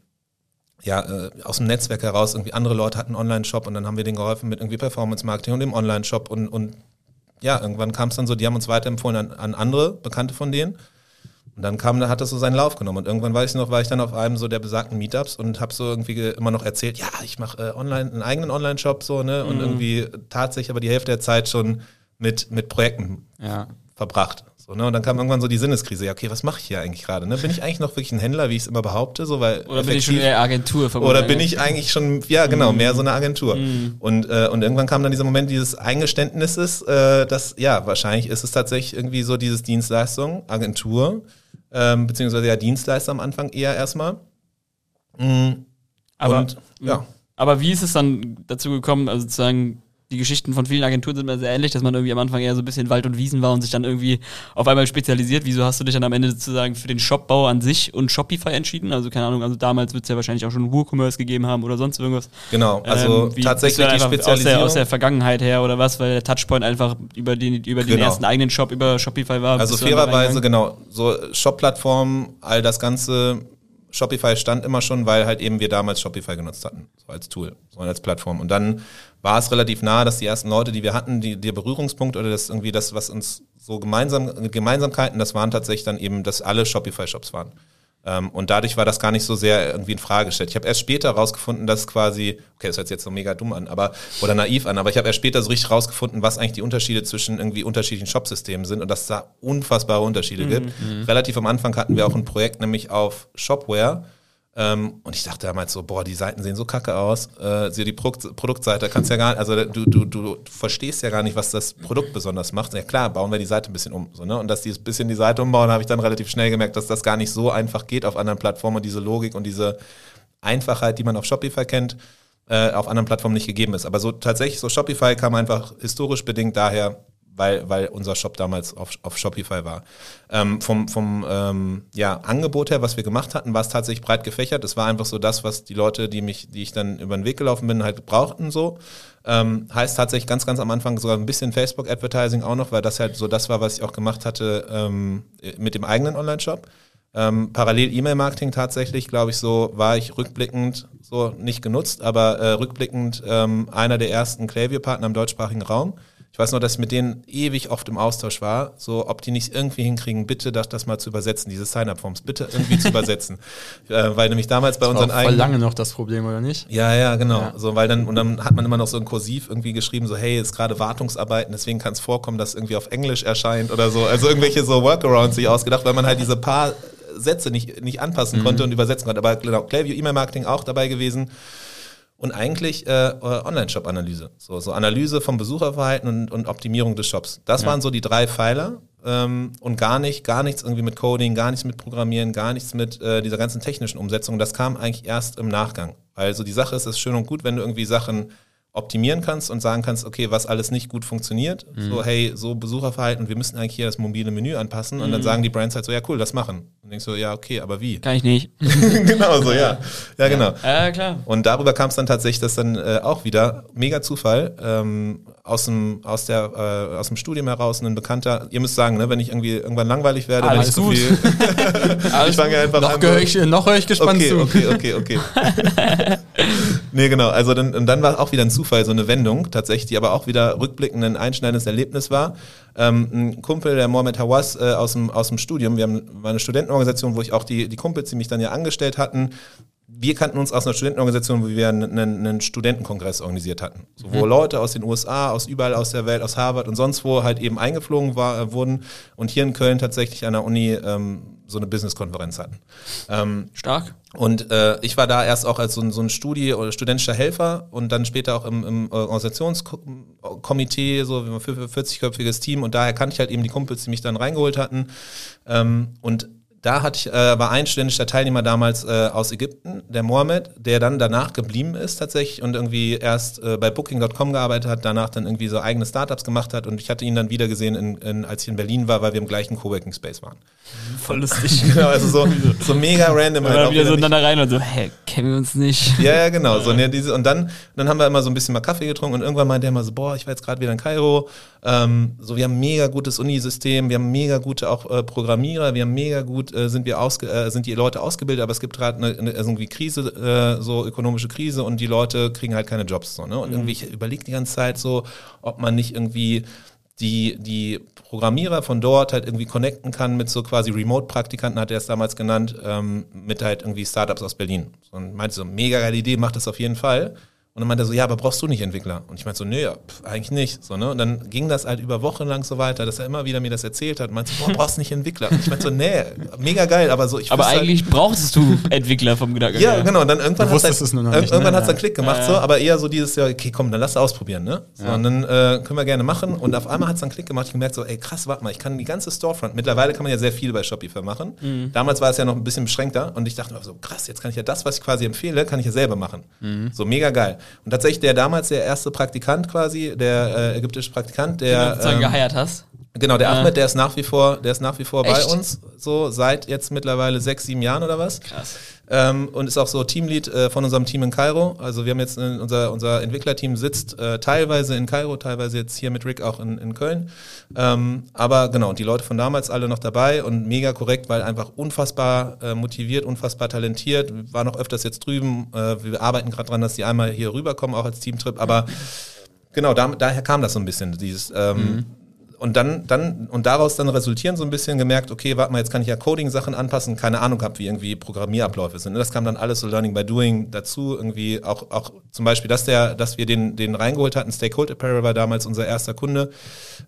ja, äh, aus dem Netzwerk heraus irgendwie andere Leute hatten einen Online-Shop und dann haben wir denen geholfen mit irgendwie Performance-Marketing und dem Online-Shop und, und ja, irgendwann kam es dann so, die haben uns weiterempfohlen an, an andere Bekannte von denen. Und dann kam, da hat das so seinen Lauf genommen. Und irgendwann weiß ich noch, war ich dann auf einem so der besagten Meetups und habe so irgendwie immer noch erzählt, ja, ich mache äh, online einen eigenen Online-Shop so, ne? Und mhm. irgendwie tatsächlich aber die Hälfte der Zeit schon mit, mit Projekten ja. verbracht. So, ne? Und dann kam irgendwann so die Sinneskrise, ja, okay, was mache ich hier eigentlich gerade? Ne? Bin ich eigentlich noch wirklich ein Händler, wie ich es immer behaupte? So, weil oder bin ich schon eine Agentur verbunden? Oder bin ich eigentlich schon, ja genau, mm. mehr so eine Agentur. Mm. Und, äh, und irgendwann kam dann dieser Moment dieses Eingeständnisses, äh, dass, ja, wahrscheinlich ist es tatsächlich irgendwie so dieses Dienstleistung, Agentur, ähm, beziehungsweise ja Dienstleister am Anfang eher erstmal. Mhm. Aber, und, ja. aber wie ist es dann dazu gekommen, also sozusagen die Geschichten von vielen Agenturen sind immer sehr ähnlich, dass man irgendwie am Anfang eher so ein bisschen Wald und Wiesen war und sich dann irgendwie auf einmal spezialisiert. Wieso hast du dich dann am Ende sozusagen für den Shopbau an sich und Shopify entschieden? Also keine Ahnung, also damals wird es ja wahrscheinlich auch schon WooCommerce gegeben haben oder sonst irgendwas. Genau, also ähm, tatsächlich die Spezialisierung. Aus der, aus der, Vergangenheit her oder was, weil der Touchpoint einfach über den, über den genau. ersten eigenen Shop über Shopify war. Also fairerweise, genau, so Shop-Plattformen, all das Ganze Shopify stand immer schon, weil halt eben wir damals Shopify genutzt hatten, so als Tool, so als Plattform. Und dann war es relativ nah, dass die ersten Leute, die wir hatten, die, der Berührungspunkt oder das irgendwie das, was uns so gemeinsam, Gemeinsamkeiten, das waren tatsächlich dann eben, dass alle Shopify-Shops waren. Ähm, und dadurch war das gar nicht so sehr irgendwie in Frage gestellt. Ich habe erst später herausgefunden, dass quasi, okay, das hört sich jetzt so mega dumm an, aber oder naiv an, aber ich habe erst später so richtig herausgefunden, was eigentlich die Unterschiede zwischen irgendwie unterschiedlichen Shopsystemen sind und dass es da unfassbare Unterschiede mhm. gibt. Mhm. Relativ am Anfang hatten wir auch ein Projekt nämlich auf Shopware und ich dachte damals so, boah, die Seiten sehen so kacke aus. Äh, die Produkt, Produktseite kannst ja gar also du, du, du, verstehst ja gar nicht, was das Produkt besonders macht. Ja klar, bauen wir die Seite ein bisschen um. So, ne? Und dass die ein bisschen die Seite umbauen, habe ich dann relativ schnell gemerkt, dass das gar nicht so einfach geht auf anderen Plattformen und diese Logik und diese Einfachheit, die man auf Shopify kennt, äh, auf anderen Plattformen nicht gegeben ist. Aber so tatsächlich, so Shopify kam einfach historisch bedingt daher, weil, weil unser Shop damals auf, auf Shopify war. Ähm, vom vom ähm, ja, Angebot her, was wir gemacht hatten, war es tatsächlich breit gefächert. Es war einfach so das, was die Leute, die mich, die ich dann über den Weg gelaufen bin, halt brauchten so. Ähm, heißt tatsächlich ganz, ganz am Anfang sogar ein bisschen Facebook-Advertising auch noch, weil das halt so das war, was ich auch gemacht hatte ähm, mit dem eigenen Online-Shop. Ähm, parallel E-Mail-Marketing tatsächlich, glaube ich, so war ich rückblickend so nicht genutzt, aber äh, rückblickend ähm, einer der ersten Klavier-Partner im deutschsprachigen Raum Ich weiß nur, dass ich mit denen ewig oft im Austausch war, so ob die nicht irgendwie hinkriegen, bitte das, das mal zu übersetzen, diese Sign-up-Forms, bitte irgendwie zu übersetzen. Äh, weil nämlich damals bei Das war unseren voll eigenen. lange noch das Problem, oder nicht? Ja, ja, genau. Ja. So, weil dann, und dann hat man immer noch so ein Kursiv irgendwie geschrieben, so, hey, ist gerade Wartungsarbeiten, deswegen kann es vorkommen, dass irgendwie auf Englisch erscheint oder so. Also irgendwelche so Workarounds sich ausgedacht, weil man halt diese paar Sätze nicht, nicht anpassen konnte und übersetzen konnte. Aber genau, Klaviyo E-Mail-Marketing auch dabei gewesen. Und eigentlich äh, Online-Shop-Analyse. So, so Analyse vom Besucherverhalten und, und Optimierung des Shops. Das waren so die drei Pfeiler. Ähm, und gar nicht, gar nichts irgendwie mit Coding, gar nichts mit Programmieren, gar nichts mit äh, dieser ganzen technischen Umsetzung. Das kam eigentlich erst im Nachgang. Also die Sache ist, es ist schön und gut, wenn du irgendwie Sachen optimieren kannst und sagen kannst, okay, was alles nicht gut funktioniert. So, hey, so Besucherverhalten, wir müssen eigentlich hier das mobile Menü anpassen. Und dann sagen die Brands halt so, ja cool, das machen. Und denkst so, ja, okay, aber wie? Kann ich nicht. genau so, ja. Ja, genau. Ja, klar. Und darüber kam es dann tatsächlich, dass dann äh, auch wieder, mega Zufall, ähm, aus dem, aus, der, äh, aus dem Studium heraus ein Bekannter, ihr müsst sagen, ne, wenn ich irgendwie irgendwann langweilig werde, wenn Alles ich zu viel. ich fange einfach Noch, an. so- ich, noch höre ich gespannt Okay, zu. okay, okay, okay. nee, genau. Also dann, und dann war auch wieder ein Zufall, so eine Wendung tatsächlich, die aber auch wieder rückblickend ein einschneidendes Erlebnis war. Ähm, ein Kumpel, der Mohamed Hawass äh, aus, dem, aus dem Studium, wir haben eine Studentenorganisation, wo ich auch die, die Kumpels, die mich dann ja angestellt hatten, wir kannten uns aus einer Studentenorganisation, wo wir einen, einen, Studentenkongress organisiert hatten. So, wo Leute aus den USA, aus überall aus der Welt, aus Harvard und sonst wo halt eben eingeflogen war, äh, wurden und hier in Köln tatsächlich an der Uni ähm, so eine Business-Konferenz hatten. Ähm, Stark. und äh, ich war da erst auch als so ein, so ein Studi- oder studentischer Helfer und dann später auch im, im Organisationskomitee, so für, für 40-köpfiges Team. Und daher kannte ich halt eben die Kumpels, die mich dann reingeholt hatten. Ähm, und da hatte ich, äh, war ein studentischer Teilnehmer damals äh, aus Ägypten, der Mohammed, der dann danach geblieben ist tatsächlich und irgendwie erst äh, bei Booking.com gearbeitet hat, danach dann irgendwie so eigene Startups gemacht hat und ich hatte ihn dann wieder gesehen, in, in, als ich in Berlin war, weil wir im gleichen Coworking Space waren. Voll lustig. Genau, also so, so mega random. Und halt dann auch wieder so ineinander rein und so, hä, kennen wir uns nicht? ja, ja, genau. So, ne, diese, und dann, dann haben wir immer so ein bisschen mal Kaffee getrunken und irgendwann meinte er mal so, boah, ich war jetzt gerade wieder in Kairo. Ähm, so, wir haben ein mega gutes Unisystem, wir haben mega gute auch äh, Programmierer, wir haben mega gut, äh, sind wir ausge, äh, sind die Leute ausgebildet, aber es gibt gerade eine, eine also irgendwie Krise, äh, so ökonomische Krise und die Leute kriegen halt keine Jobs. So, ne? Und irgendwie, ich überlege die ganze Zeit so, ob man nicht irgendwie die, die Programmierer von dort halt irgendwie connecten kann mit so quasi Remote-Praktikanten, hat er es damals genannt, ähm, mit halt irgendwie Startups aus Berlin. Und meinte so, mega geile Idee, mach das auf jeden Fall. Und dann meinte er so, ja, aber brauchst du nicht Entwickler? Und ich meinte so, nee, ja, pf, eigentlich nicht. So, ne? Und dann ging das halt über Wochen lang so weiter, dass er immer wieder mir das erzählt hat. Und meinte so, boah, brauchst nicht Entwickler? Und ich meinte so, nee, mega geil, aber so, ich Aber halt- eigentlich brauchtest du Entwickler vom Gedanken. ja, her. genau. Und dann irgendwann halt, es nur noch ir- nicht, ne? irgendwann hat's Ja. dann Klick gemacht, so, aber eher so dieses, ja, okay, komm, dann lass ausprobieren, ne? So, Und dann äh, können wir gerne machen. Und auf einmal hat's dann Klick gemacht. Ich gemerkt so, ey, krass, warte mal, ich kann die ganze Storefront. Mittlerweile kann man ja sehr viel bei Shopify machen. Mhm. Damals war es ja noch ein bisschen beschränkter. Und ich dachte mir so, krass, jetzt kann ich ja das, was ich quasi empfehle, kann ich ja selber machen. Mhm. So mega geil. Und tatsächlich der damals der erste Praktikant quasi, der äh, ägyptische Praktikant, du der sozusagen ähm, geheiert hast. Genau, der. Ahmed, der ist nach wie vor, der ist nach wie vor bei Echt? uns, so seit jetzt mittlerweile sechs, sieben Jahren oder was. Krass. Ähm, und ist auch so Teamlead äh, von unserem Team in Kairo. Also wir haben jetzt äh, unser, unser Entwicklerteam sitzt äh, teilweise in Kairo, teilweise jetzt hier mit Rick auch in, in Köln. Ähm, aber genau, und die Leute von damals alle noch dabei und mega korrekt, weil einfach unfassbar äh, motiviert, unfassbar talentiert. Wir waren auch öfters jetzt drüben. Äh, wir arbeiten gerade dran, dass die einmal hier rüberkommen, auch als Teamtrip. Aber genau, da, daher kam das so ein bisschen, dieses ähm, und dann, dann, und daraus dann resultieren so ein bisschen gemerkt, okay, warte mal, jetzt kann ich ja Coding-Sachen anpassen, keine Ahnung gehabt, wie irgendwie Programmierabläufe sind. Das kam dann alles so Learning by Doing dazu, irgendwie auch, auch zum Beispiel, dass der, dass wir den, den reingeholt hatten, Stakeholder Apparel war damals unser erster Kunde.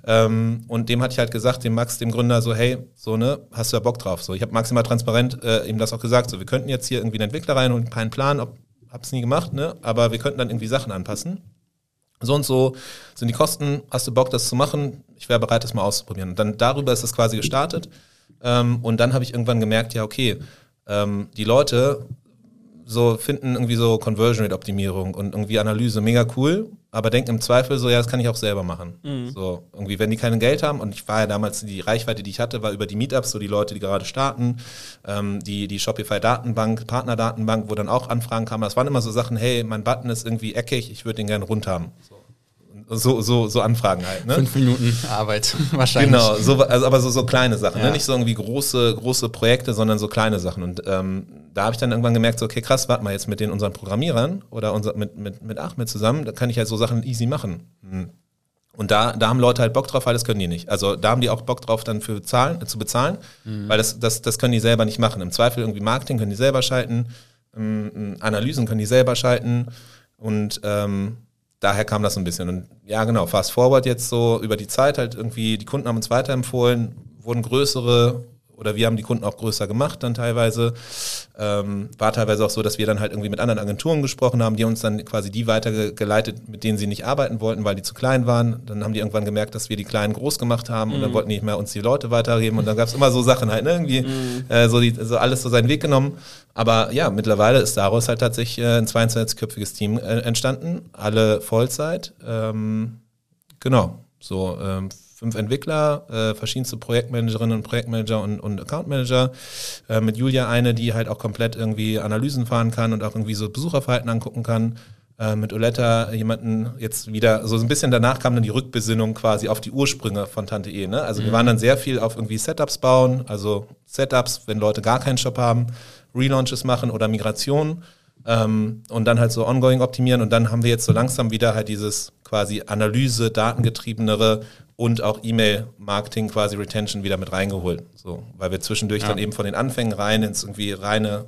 Ähm, und dem hatte ich halt gesagt, dem Max, dem Gründer, so, hey, so, ne, hast du ja Bock drauf? So, ich habe maximal transparent äh, ihm das auch gesagt, so, wir könnten jetzt hier irgendwie einen Entwickler rein und keinen Plan, ob, hab's nie gemacht, ne, aber wir könnten dann irgendwie Sachen anpassen so und so sind die Kosten, hast du Bock, das zu machen? Ich wäre bereit, das mal auszuprobieren. Und dann darüber ist es quasi gestartet. Ähm, und dann habe ich irgendwann gemerkt, ja, okay, ähm, die Leute so finden irgendwie so Conversion Rate Optimierung und irgendwie Analyse mega cool, aber denken im Zweifel so, ja, das kann ich auch selber machen. So, irgendwie, wenn die kein Geld haben, und ich war ja damals, die Reichweite, die ich hatte, war über die Meetups, so die Leute, die gerade starten, ähm, die, die Shopify-Datenbank, Partner-Datenbank, wo dann auch Anfragen kamen. Das waren immer so Sachen, hey, mein Button ist irgendwie eckig, ich würde den gerne rund haben. So. So, so, so Anfragen halt, ne? Fünf Minuten Arbeit wahrscheinlich. Genau, so, also, aber so, so kleine Sachen, Ja. ne? nicht so irgendwie große, große Projekte, sondern so kleine Sachen. Und ähm, da habe ich dann irgendwann gemerkt, so, okay, krass, warte mal, jetzt mit den unseren Programmierern oder unser, mit, mit, mit Ahmed zusammen, da kann ich halt so Sachen easy machen. Hm. Und da, da haben Leute halt Bock drauf, weil das können die nicht. Also da haben die auch Bock drauf, dann für zahlen, äh, zu bezahlen, mhm. weil das, das, das können die selber nicht machen. Im Zweifel irgendwie Marketing können die selber schalten, ähm, Analysen können die selber schalten und ähm, daher kam das ein bisschen. Und ja, genau, fast forward jetzt so über die Zeit halt irgendwie, die Kunden haben uns weiterempfohlen, wurden größere oder wir haben die Kunden auch größer gemacht dann teilweise. Ähm, war teilweise auch so, dass wir dann halt irgendwie mit anderen Agenturen gesprochen haben, die uns dann quasi die weitergeleitet, mit denen sie nicht arbeiten wollten, weil die zu klein waren. Dann haben die irgendwann gemerkt, dass wir die Kleinen groß gemacht haben mhm. und dann mhm. wollten die nicht mehr uns die Leute weitergeben und dann gab es immer so Sachen halt, ne? irgendwie mhm. äh, so, die, so alles so seinen Weg genommen. Aber ja, mittlerweile ist daraus halt tatsächlich äh, ein 22-köpfiges Team äh, entstanden, alle Vollzeit. Ähm, genau, so ähm, fünf Entwickler, äh, verschiedenste Projektmanagerinnen und Projektmanager und, und Accountmanager. Äh, mit Julia eine, die halt auch komplett irgendwie Analysen fahren kann und auch irgendwie so Besucherverhalten angucken kann. Äh, mit Oletta jemanden jetzt wieder, so ein bisschen danach kam dann die Rückbesinnung quasi auf die Ursprünge von Tante E. Ne? Also mhm. wir waren dann sehr viel auf irgendwie Setups bauen, also Setups, wenn Leute gar keinen Shop haben, Relaunches machen oder Migration. Ähm, und dann halt so ongoing optimieren und dann haben wir jetzt so langsam wieder halt dieses quasi Analyse, datengetriebenere und auch E-Mail-Marketing, quasi Retention wieder mit reingeholt. So, weil wir zwischendurch ja. dann eben von den Anfängen rein ins irgendwie reine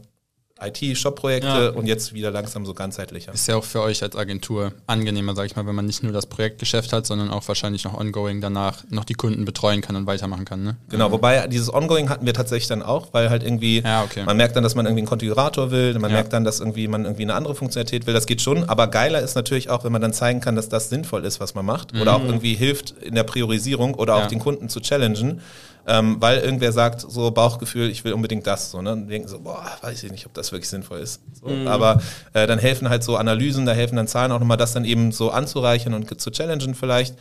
IT-Shop-Projekte ja. und jetzt wieder langsam so ganzheitlicher. Ist ja auch für euch als Agentur angenehmer, sag ich mal, wenn man nicht nur das Projektgeschäft hat, sondern auch wahrscheinlich noch ongoing danach noch die Kunden betreuen kann und weitermachen kann. Ne? Genau, wobei dieses ongoing hatten wir tatsächlich dann auch, weil halt irgendwie, ja, okay. man merkt dann, dass man irgendwie einen Konfigurator will, man ja. merkt dann, dass irgendwie man irgendwie eine andere Funktionalität will, das geht schon, aber geiler ist natürlich auch, wenn man dann zeigen kann, dass das sinnvoll ist, was man macht mhm. oder auch irgendwie hilft in der Priorisierung oder auch den Kunden zu challengen ähm, weil irgendwer sagt, so Bauchgefühl, ich will unbedingt das. So, ne? Und denken so, boah, weiß ich nicht, ob das wirklich sinnvoll ist. So, mhm. Aber äh, dann helfen halt so Analysen, da helfen dann Zahlen auch nochmal, das dann eben so anzureichern und zu challengen vielleicht.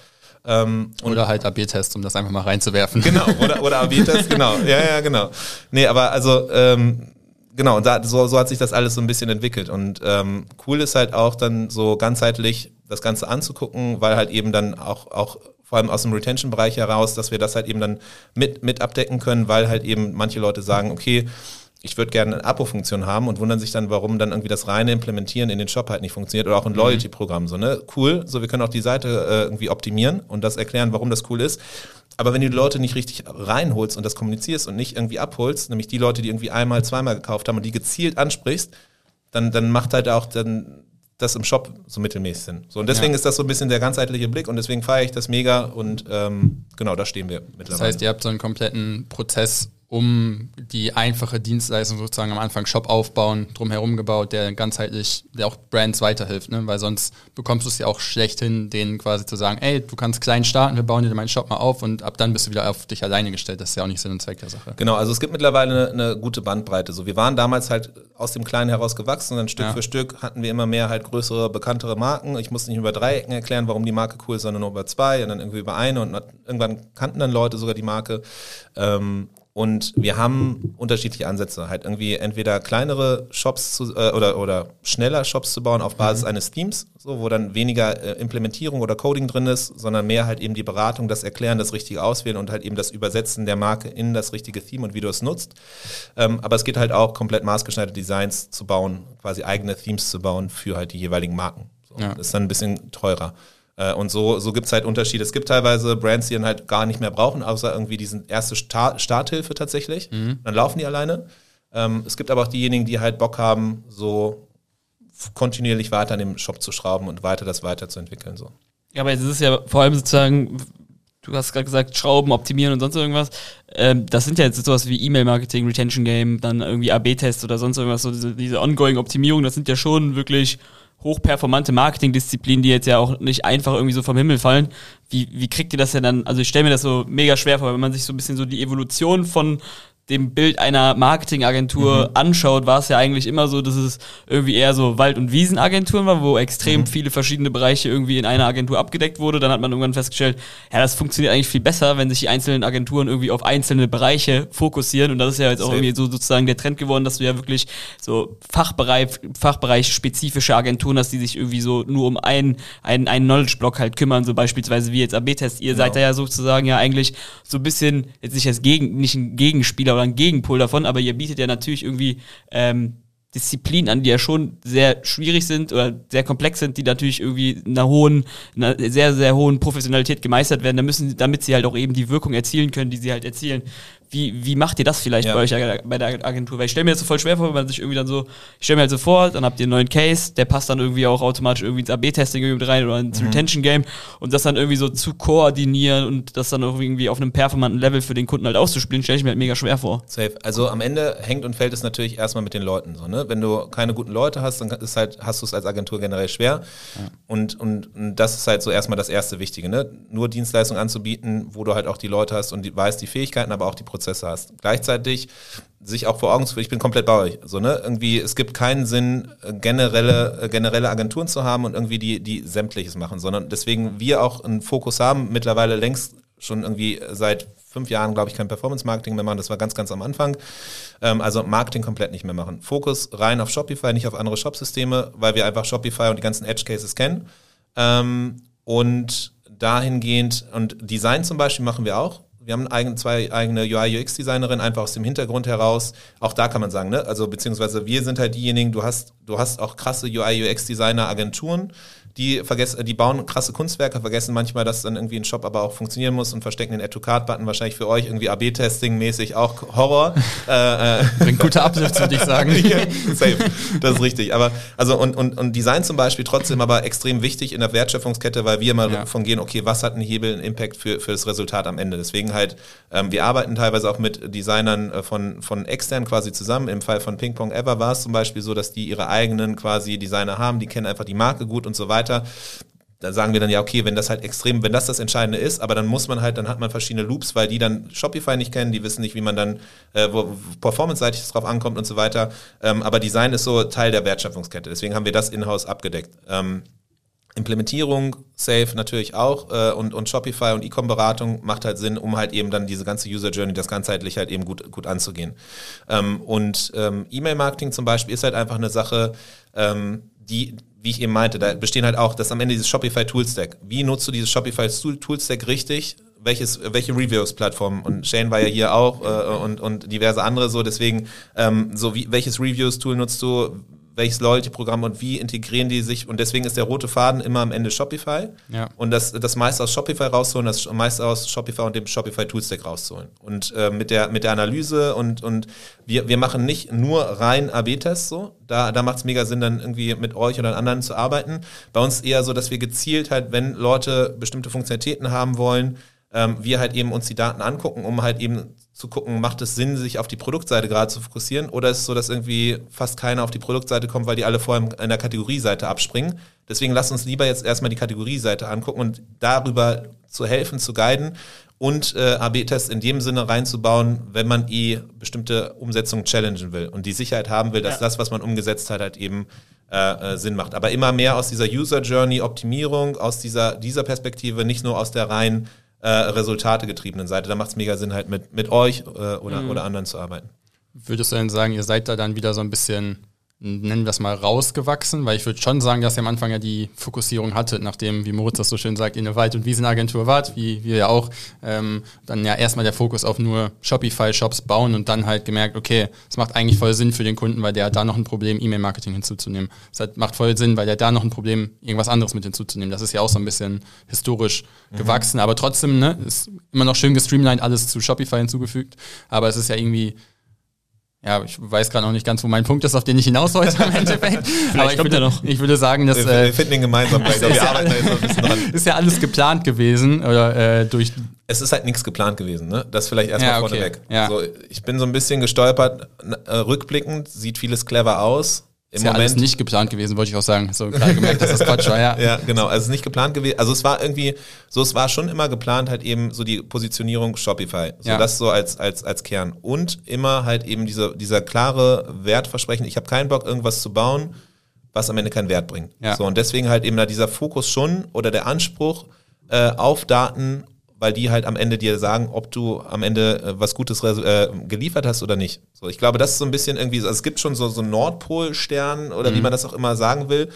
Ähm, oder halt AB-Test, um das einfach mal reinzuwerfen. Genau, oder, oder AB-Test, genau. Ja, ja, genau. Nee, aber also, ähm, genau, und da, so, so hat sich das alles so ein bisschen entwickelt. Und ähm, cool ist halt auch dann so ganzheitlich das Ganze anzugucken, weil halt eben dann auch, auch vor allem aus dem Retention-Bereich heraus, dass wir das halt eben dann mit, mit abdecken können, weil halt eben manche Leute sagen, okay, ich würde gerne eine Abo-Funktion haben und wundern sich dann, warum dann irgendwie das reine Implementieren in den Shop halt nicht funktioniert oder auch ein mhm. Loyalty-Programm. So, ne? Cool, so wir können auch die Seite äh, irgendwie optimieren und das erklären, warum das cool ist. Aber wenn du die Leute nicht richtig reinholst und das kommunizierst und nicht irgendwie abholst, nämlich die Leute, die irgendwie einmal, zweimal gekauft haben und die gezielt ansprichst, dann, dann macht halt auch dann das im Shop so mittelmäßig sind. So, und deswegen ja. ist das so ein bisschen der ganzheitliche Blick und deswegen feiere ich das mega und ähm, genau, da stehen wir mittlerweile. Das heißt, ihr habt so einen kompletten Prozess um die einfache Dienstleistung sozusagen am Anfang Shop aufbauen, drumherum gebaut, der ganzheitlich, der auch Brands weiterhilft, ne? weil sonst bekommst du es ja auch schlecht hin, denen quasi zu sagen, ey, du kannst klein starten, wir bauen dir meinen Shop mal auf und ab dann bist du wieder auf dich alleine gestellt. Das ist ja auch nicht Sinn und Zweck der Sache. Genau, also es gibt mittlerweile eine, eine gute Bandbreite. So, wir waren damals halt aus dem Kleinen heraus gewachsen und dann Stück ja. für Stück hatten wir immer mehr halt größere, bekanntere Marken. Ich musste nicht über Dreiecken erklären, warum die Marke cool ist, sondern nur über zwei und dann irgendwie über eine und irgendwann kannten dann Leute sogar die Marke. Ähm, und wir haben unterschiedliche Ansätze, halt irgendwie entweder kleinere Shops zu, äh, oder, oder schneller Shops zu bauen auf Basis mhm. eines Teams, so, wo dann weniger äh, Implementierung oder Coding drin ist, sondern mehr halt eben die Beratung, das Erklären, das richtige Auswählen und halt eben das Übersetzen der Marke in das richtige Theme und wie du es nutzt. Ähm, aber es geht halt auch komplett maßgeschneiderte Designs zu bauen, quasi eigene Themes zu bauen für halt die jeweiligen Marken. So, ja. Das ist dann ein bisschen teurer. Äh, und so, so gibt es halt Unterschiede. Es gibt teilweise Brands, die dann halt gar nicht mehr brauchen, außer irgendwie diesen erste Start Starthilfe tatsächlich. Mhm. Dann laufen die alleine. Ähm, es gibt aber auch diejenigen, die halt Bock haben, so kontinuierlich weiter an dem Shop zu schrauben und weiter das weiterzuentwickeln. So. Ja, aber es ist ja vor allem sozusagen, du hast gerade gesagt, Schrauben, optimieren und sonst irgendwas. Ähm, das sind ja jetzt sowas wie E-Mail-Marketing, Retention Game, dann irgendwie AB-Tests oder sonst irgendwas, so diese, diese Ongoing-Optimierung, das sind ja schon wirklich hochperformante Marketingdisziplinen, die jetzt ja auch nicht einfach irgendwie so vom Himmel fallen. Wie, wie kriegt ihr das denn dann? Also ich stelle mir das so mega schwer vor, wenn man sich so ein bisschen so die Evolution von dem Bild einer Marketingagentur mhm. anschaut, war es ja eigentlich immer so, dass es irgendwie eher so Wald- und Wiesenagenturen war, wo extrem mhm. viele verschiedene Bereiche irgendwie in einer Agentur abgedeckt wurde. Dann hat man irgendwann festgestellt, ja, das funktioniert eigentlich viel besser, wenn sich die einzelnen Agenturen irgendwie auf einzelne Bereiche fokussieren. Und das ist ja jetzt auch irgendwie so sozusagen der Trend geworden, dass du ja wirklich so Fachbereich, Fachbereich spezifische Agenturen hast, die sich irgendwie so nur um einen, einen, einen Knowledge-Block halt kümmern, so beispielsweise wie jetzt AB-Test. Ihr genau. seid da ja sozusagen ja eigentlich so ein bisschen, jetzt nicht als Gegen, nicht ein Gegenspieler oder ein Gegenpol davon, aber ihr bietet ja natürlich irgendwie ähm, Disziplinen an, die ja schon sehr schwierig sind oder sehr komplex sind, die natürlich irgendwie einer hohen, einer sehr, sehr hohen Professionalität gemeistert werden, da müssen, damit sie halt auch eben die Wirkung erzielen können, die sie halt erzielen. Wie, wie macht ihr das vielleicht Ja. bei euch bei der Agentur? Weil ich stelle mir das so voll schwer vor, wenn man sich irgendwie dann so, ich stelle mir halt so vor, dann habt ihr einen neuen Case, der passt dann irgendwie auch automatisch irgendwie ins AB-Testing irgendwie mit rein oder ins Mhm. Retention-Game und das dann irgendwie so zu koordinieren und das dann auch irgendwie auf einem performanten Level für den Kunden halt auszuspielen, stelle ich mir halt mega schwer vor. Safe. Also am Ende hängt und fällt es natürlich erstmal mit den Leuten so, ne? Wenn du keine guten Leute hast, dann ist halt, hast du es als Agentur generell schwer. Und, und, und das ist halt so erstmal das erste Wichtige, ne? Nur Dienstleistungen anzubieten, wo du halt auch die Leute hast und die, weißt die Fähigkeiten, aber auch die Prozesse hast. Gleichzeitig sich auch vor Augen zu führen, ich bin komplett bei euch. So, ne? Irgendwie, es gibt keinen Sinn, äh, generelle, äh, generelle Agenturen zu haben und irgendwie die, die sämtliches machen, sondern deswegen wir auch einen Fokus haben, mittlerweile längst schon irgendwie seit fünf Jahren, glaube ich, kein Performance-Marketing mehr machen. Das war ganz, ganz am Anfang. Ähm, also Marketing komplett nicht mehr machen. Fokus rein auf Shopify, nicht auf andere Shopsysteme, weil wir einfach Shopify und die ganzen Edge-Cases kennen. Ähm, und dahingehend, und Design zum Beispiel machen wir auch. Wir haben eigen, zwei eigene UI-UX-Designerinnen, einfach aus dem Hintergrund heraus. Auch da kann man sagen, ne? Also beziehungsweise wir sind halt diejenigen, du hast, du hast auch krasse UI-UX-Designer-Agenturen, die vergessen, die bauen krasse Kunstwerke, vergessen manchmal, dass dann irgendwie ein Shop aber auch funktionieren muss und verstecken den Add-to-Card-Button wahrscheinlich für euch irgendwie AB-Testing-mäßig auch Horror. äh, äh, Bringt gute Uplift, würde ich sagen. ja, safe. Das ist richtig. Aber also und, und, und Design zum Beispiel trotzdem aber extrem wichtig in der Wertschöpfungskette, weil wir mal Ja. davon gehen, okay, was hat ein Hebel, einen Impact für, für das Resultat am Ende. Deswegen halt, ähm, wir arbeiten teilweise auch mit Designern äh, von, von extern quasi zusammen. Im Fall von Ping Pong Ever war es zum Beispiel so, dass die ihre eigenen quasi Designer haben, die kennen einfach die Marke gut und so weiter da sagen wir dann ja, okay, wenn das halt extrem, wenn das das Entscheidende ist, aber dann muss man halt, dann hat man verschiedene Loops, weil die dann Shopify nicht kennen, die wissen nicht, wie man dann, äh, performance-seitig es drauf ankommt und so weiter. Ähm, aber Design ist so Teil der Wertschöpfungskette. Deswegen haben wir das in-house abgedeckt. Ähm, Implementierung, Safe natürlich auch äh, und, und Shopify und E-Com-Beratung macht halt Sinn, um halt eben dann diese ganze User Journey, das ganzheitlich halt eben gut, gut anzugehen. Ähm, und ähm, E-Mail-Marketing zum Beispiel ist halt einfach eine Sache, ähm, die, wie ich eben meinte, da bestehen halt auch, das am Ende dieses Shopify Toolstack. Wie nutzt du dieses Shopify Tool- Toolstack richtig? Welches, welche Reviews-Plattformen? Und Shane war ja hier auch äh, und, und diverse andere so, deswegen, ähm, so wie, welches Reviews-Tool nutzt du? Welches Loyalty-Programm und wie integrieren die sich. Und deswegen ist der rote Faden immer am Ende Shopify. Ja. Und das, das meiste aus Shopify rauszuholen, das meiste aus Shopify und dem Shopify Toolstack rauszuholen. Und äh, mit, der, mit der Analyse und, und wir, wir machen nicht nur rein AB-Tests so. Da, da macht es mega Sinn, dann irgendwie mit euch oder anderen zu arbeiten. Bei uns eher so, dass wir gezielt halt, wenn Leute bestimmte Funktionalitäten haben wollen, ähm, wir halt eben uns die Daten angucken, um halt eben zu gucken, macht es Sinn, sich auf die Produktseite gerade zu fokussieren oder ist es so, dass irgendwie fast keiner auf die Produktseite kommt, weil die alle vorher in der Kategorieseite abspringen. Deswegen lasst uns lieber jetzt erstmal die Kategorieseite angucken und darüber zu helfen, zu guiden und äh, AB-Tests in dem Sinne reinzubauen, wenn man eh bestimmte Umsetzungen challengen will und die Sicherheit haben will, dass Ja. das, was man umgesetzt hat, halt eben äh, äh, Sinn macht. Aber immer mehr aus dieser User Journey Optimierung, aus dieser, dieser Perspektive, nicht nur aus der rein äh, Resultate getriebenen Seite. Da macht es mega Sinn, halt mit, mit euch äh, oder, oder anderen zu arbeiten. Würdest du denn sagen, ihr seid da dann wieder so ein bisschen, nennen wir es mal, rausgewachsen? Weil ich würde schon sagen, dass ihr am Anfang ja die Fokussierung hattet, nachdem, wie Moritz das so schön sagt, ihr eine Wald- und Wiesenagentur wart, wie wir ja auch, ähm, dann ja erstmal der Fokus auf nur Shopify-Shops bauen und dann halt gemerkt, okay, es macht eigentlich voll Sinn für den Kunden, weil der hat da noch ein Problem, E-Mail-Marketing hinzuzunehmen. Es hat, macht voll Sinn, weil der da noch ein Problem, irgendwas anderes mit hinzuzunehmen. Das ist ja auch so ein bisschen historisch gewachsen, aber trotzdem, ne, ist immer noch schön gestreamlined, alles zu Shopify hinzugefügt, aber es ist ja irgendwie ja, ich weiß gerade noch nicht ganz, wo mein Punkt ist, auf den ich hinaus wollte im Endeffekt. Aber ich würde, noch. ich würde sagen, dass Wir, äh, wir finden den gemeinsam, weil wir arbeiten da jetzt noch ein bisschen dran. ist ja alles geplant gewesen oder äh, durch Es ist halt nichts geplant gewesen, ne? Das vielleicht erstmal Ja, okay. vorneweg. Ja. So, ich bin so ein bisschen gestolpert, äh, rückblickend, sieht vieles clever aus. Im ist ja alles Moment nicht geplant gewesen, wollte ich auch sagen. So gerade gemerkt, dass das Quatsch war, ja. Ja, genau. Also es ist nicht geplant gewesen. Also es war irgendwie, so es war schon immer geplant, halt eben so die Positionierung Shopify. So Ja. das so als, als, als Kern. Und immer halt eben diese, dieser klare Wertversprechen, ich habe keinen Bock, irgendwas zu bauen, was am Ende keinen Wert bringt. Ja. So, und deswegen halt eben da dieser Fokus schon oder der Anspruch äh, auf Daten, weil die halt am Ende dir sagen, ob du am Ende äh, was Gutes äh, geliefert hast oder nicht. So, ich glaube, das ist so ein bisschen irgendwie, also es gibt schon so, so einen Nordpolstern oder wie man das auch immer sagen will,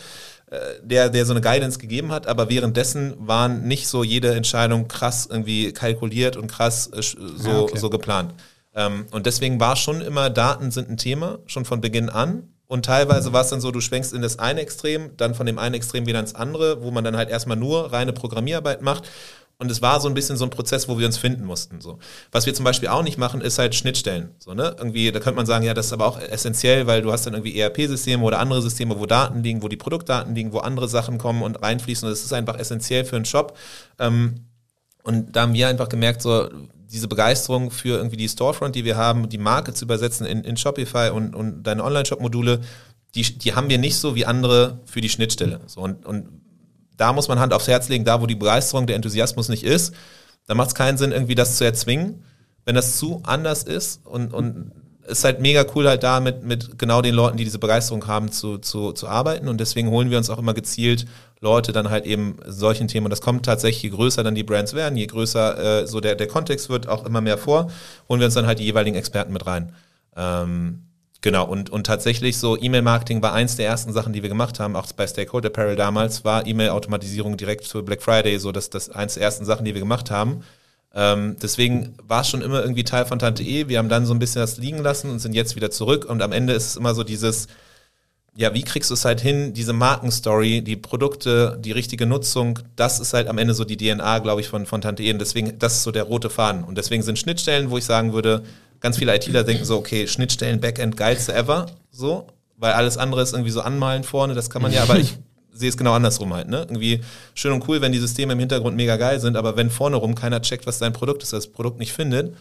äh, der, der so eine Guidance gegeben hat, aber währenddessen waren nicht so jede Entscheidung krass irgendwie kalkuliert und krass äh, sch- so, Ja, okay. so geplant. Ähm, und deswegen war schon immer, Daten sind ein Thema, schon von Beginn an. Und teilweise war es dann so, du schwenkst in das eine Extrem, dann von dem einen Extrem wieder ins andere, wo man dann halt erstmal nur reine Programmierarbeit macht. Und es war so ein bisschen so ein Prozess, wo wir uns finden mussten. So. Was wir zum Beispiel auch nicht machen, ist halt Schnittstellen. So, ne? Irgendwie, da könnte man sagen, ja, das ist aber auch essentiell, weil du hast dann irgendwie ERP-Systeme oder andere Systeme, wo Daten liegen, wo die Produktdaten liegen, wo andere Sachen kommen und reinfließen. Und das ist einfach essentiell für einen Shop. Ähm, und da haben wir einfach gemerkt, so diese Begeisterung für irgendwie die Storefront, die wir haben, die Marke zu übersetzen in, in Shopify und, und deine Online-Shop-Module, die, die haben wir nicht so wie andere für die Schnittstelle. So, und, und da muss man Hand aufs Herz legen, da wo die Begeisterung, der Enthusiasmus nicht ist, da macht es keinen Sinn, irgendwie das zu erzwingen. Wenn das zu anders ist und, und ist halt mega cool, halt da mit, mit genau den Leuten, die diese Begeisterung haben, zu, zu, zu arbeiten. Und deswegen holen wir uns auch immer gezielt Leute dann halt eben solchen Themen. Und das kommt tatsächlich, je größer dann die Brands werden, je größer äh, so der, der Kontext wird, auch immer mehr vor, holen wir uns dann halt die jeweiligen Experten mit rein. Ähm, Genau, und, und tatsächlich so E-Mail-Marketing war eins der ersten Sachen, die wir gemacht haben, auch bei Stakeholder Apparel damals, war E-Mail-Automatisierung direkt für Black Friday, so dass das eins der ersten Sachen, die wir gemacht haben. Ähm, deswegen war es schon immer irgendwie Teil von Tante E. Wir haben dann so ein bisschen das liegen lassen und sind jetzt wieder zurück. Und am Ende ist es immer so dieses, ja, wie kriegst du es halt hin, diese Markenstory, die Produkte, die richtige Nutzung, das ist halt am Ende so die DNA, glaube ich, von, von Tante E. Und deswegen, das ist so der rote Faden. Und deswegen sind Schnittstellen, wo ich sagen würde, ganz viele ITler denken so, okay, Schnittstellen, Backend, geilste ever, so, weil alles andere ist irgendwie so anmalen vorne, das kann man ja, aber ich sehe es genau andersrum halt, ne? Irgendwie schön und cool, wenn die Systeme im Hintergrund mega geil sind, aber wenn vorne rum keiner checkt, was dein Produkt ist, das Produkt nicht findet,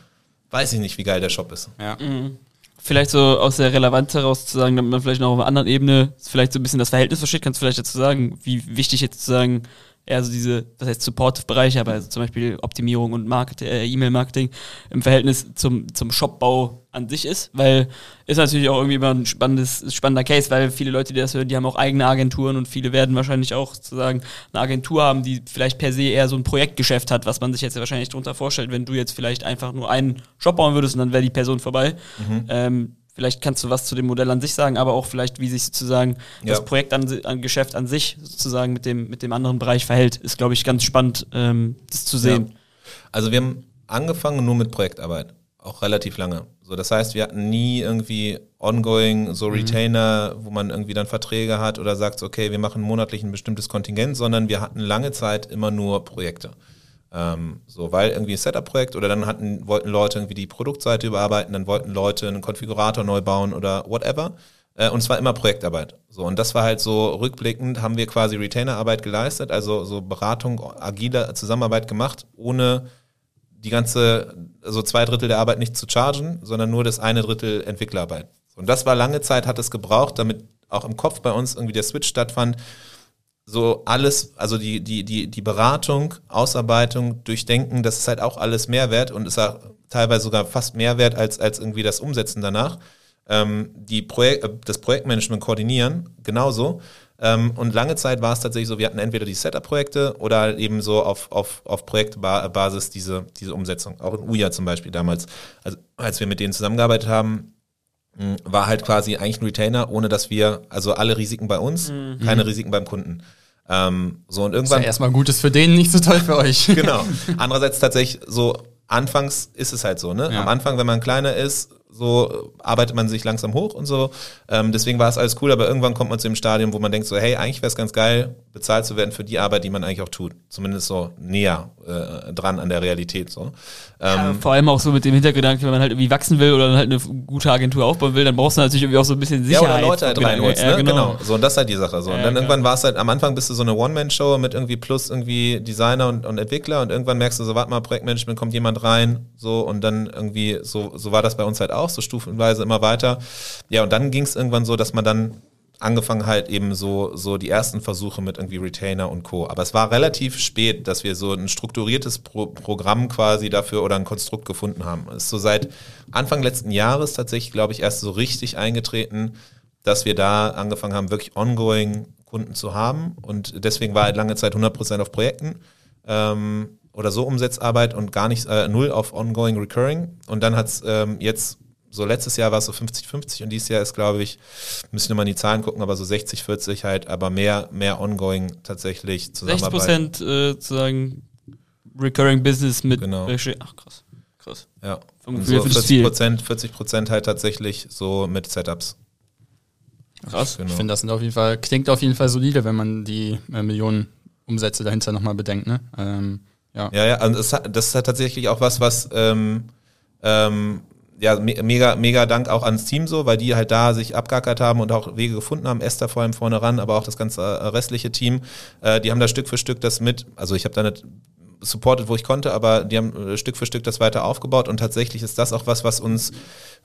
weiß ich nicht, wie geil der Shop ist. Ja. Mhm. Vielleicht so aus der Relevanz heraus zu sagen, damit man vielleicht noch auf einer anderen Ebene vielleicht so ein bisschen das Verhältnis versteht, kannst du vielleicht dazu sagen, wie wichtig jetzt zu sagen, eher so diese, was heißt Supportive-Bereiche, aber also zum Beispiel Optimierung und Marketing, äh, E-Mail-Marketing im Verhältnis zum, zum Shopbau an sich ist, weil ist natürlich auch irgendwie immer ein spannendes, spannender Case, weil viele Leute, die das hören, die haben auch eigene Agenturen und viele werden wahrscheinlich auch sozusagen eine Agentur haben, die vielleicht per se eher so ein Projektgeschäft hat, was man sich jetzt wahrscheinlich darunter vorstellt, wenn du jetzt vielleicht einfach nur einen Shop bauen würdest und dann wäre die Person vorbei. Mhm. Ähm, Vielleicht kannst du was zu dem Modell an sich sagen, aber auch vielleicht, wie sich sozusagen ja. das Projekt an, an, Geschäft an sich sozusagen mit dem, mit dem anderen Bereich verhält, ist, glaube ich, ganz spannend, ähm, das zu sehen. Ja. Also wir haben angefangen nur mit Projektarbeit, auch relativ lange. So, das heißt, wir hatten nie irgendwie ongoing, so mhm. Retainer, mhm. wo man irgendwie dann Verträge hat oder sagt, okay, wir machen monatlich ein bestimmtes Kontingent, sondern wir hatten lange Zeit immer nur Projekte. Ähm, so, weil irgendwie ein Setup-Projekt oder dann hatten, wollten Leute irgendwie die Produktseite überarbeiten, dann wollten Leute einen Konfigurator neu bauen oder whatever. Äh, und es war immer Projektarbeit. So, und das war halt so rückblickend, haben wir quasi Retainer-Arbeit geleistet, also so Beratung, agile Zusammenarbeit gemacht, ohne die ganze, also zwei Drittel der Arbeit nicht zu chargen, sondern nur das eine Drittel Entwicklerarbeit. Und das war lange Zeit, hat es gebraucht, damit auch im Kopf bei uns irgendwie der Switch stattfand so alles, also die, die, die, die Beratung, Ausarbeitung, Durchdenken, das ist halt auch alles Mehrwert und ist auch teilweise sogar fast Mehrwert als, als irgendwie das Umsetzen danach. Ähm, die Projek äh, das Projektmanagement koordinieren, genauso. Ähm, und lange Zeit war es tatsächlich so, wir hatten entweder die Setup-Projekte oder eben so auf, auf, auf Projektbasis diese, diese Umsetzung. Auch in UJA zum Beispiel damals. Also als wir mit denen zusammengearbeitet haben, war halt quasi eigentlich ein Retainer, ohne dass wir, also alle Risiken bei uns, mhm. keine Risiken beim Kunden. Ähm, so und irgendwann. Ist ja erstmal Gutes für den, nicht so toll für euch. genau. Andererseits tatsächlich so, anfangs ist es halt so, ne? Ja. Am Anfang, wenn man kleiner ist, so arbeitet man sich langsam hoch und so. Ähm, deswegen war es alles cool, aber irgendwann kommt man zu dem Stadium, wo man denkt so, hey, eigentlich wäre es ganz geil, bezahlt zu werden für die Arbeit, die man eigentlich auch tut. Zumindest so näher äh, dran an der Realität. So. Ähm, ja, vor allem auch so mit dem Hintergedanken, wenn man halt irgendwie wachsen will oder dann halt eine gute Agentur aufbauen will, dann brauchst du natürlich irgendwie auch so ein bisschen Sicherheit. Ja, oder Leute halt reinholst, ne? Ja, genau. genau. So, und das ist halt die Sache. So. Und dann irgendwann war es halt, am Anfang bist du so eine One-Man-Show mit irgendwie plus irgendwie Designer und, und Entwickler und irgendwann merkst du so, warte mal, Projektmanagement kommt jemand rein, so und dann irgendwie, so, so war das bei uns halt auch, so stufenweise immer weiter. Ja, und dann ging es irgendwann so, dass man dann angefangen halt eben so, so die ersten Versuche mit irgendwie Retainer und Co. Aber es war relativ spät, dass wir so ein strukturiertes Pro Programm quasi dafür oder ein Konstrukt gefunden haben. Es ist so seit Anfang letzten Jahres tatsächlich, glaube ich, erst so richtig eingetreten, dass wir da angefangen haben, wirklich ongoing Kunden zu haben. Und deswegen war halt lange Zeit 100% auf Projekten. Ähm, oder so Umsetzarbeit und gar nicht äh, null auf ongoing recurring. Und dann hat es ähm, jetzt so letztes Jahr war es so 50-50 und dieses Jahr ist, glaube ich, müssen wir mal in die Zahlen gucken, aber so 60-40 halt, aber mehr, mehr ongoing tatsächlich Zusammenarbeit. 60 Prozent äh, sozusagen Recurring Business mit genau. Ach krass. Krass. Ja. Und so 40 Prozent, 40 Prozent halt tatsächlich so mit Setups. Krass. Genau. Ich finde, das sind auf jeden Fall, klingt auf jeden Fall solide, wenn man die äh, Millionen Umsätze dahinter nochmal bedenkt, ne? Ähm, ja. ja, ja, also das, hat, das ist halt tatsächlich auch was, was ähm, ähm, ja, mega, mega Dank auch ans Team so, weil die halt da sich abgackert haben und auch Wege gefunden haben. Esther vor allem vorne ran, aber auch das ganze äh, restliche Team. Äh, die haben da Stück für Stück das mit, also ich habe da nicht supported, wo ich konnte, aber die haben äh, Stück für Stück das weiter aufgebaut und tatsächlich ist das auch was, was uns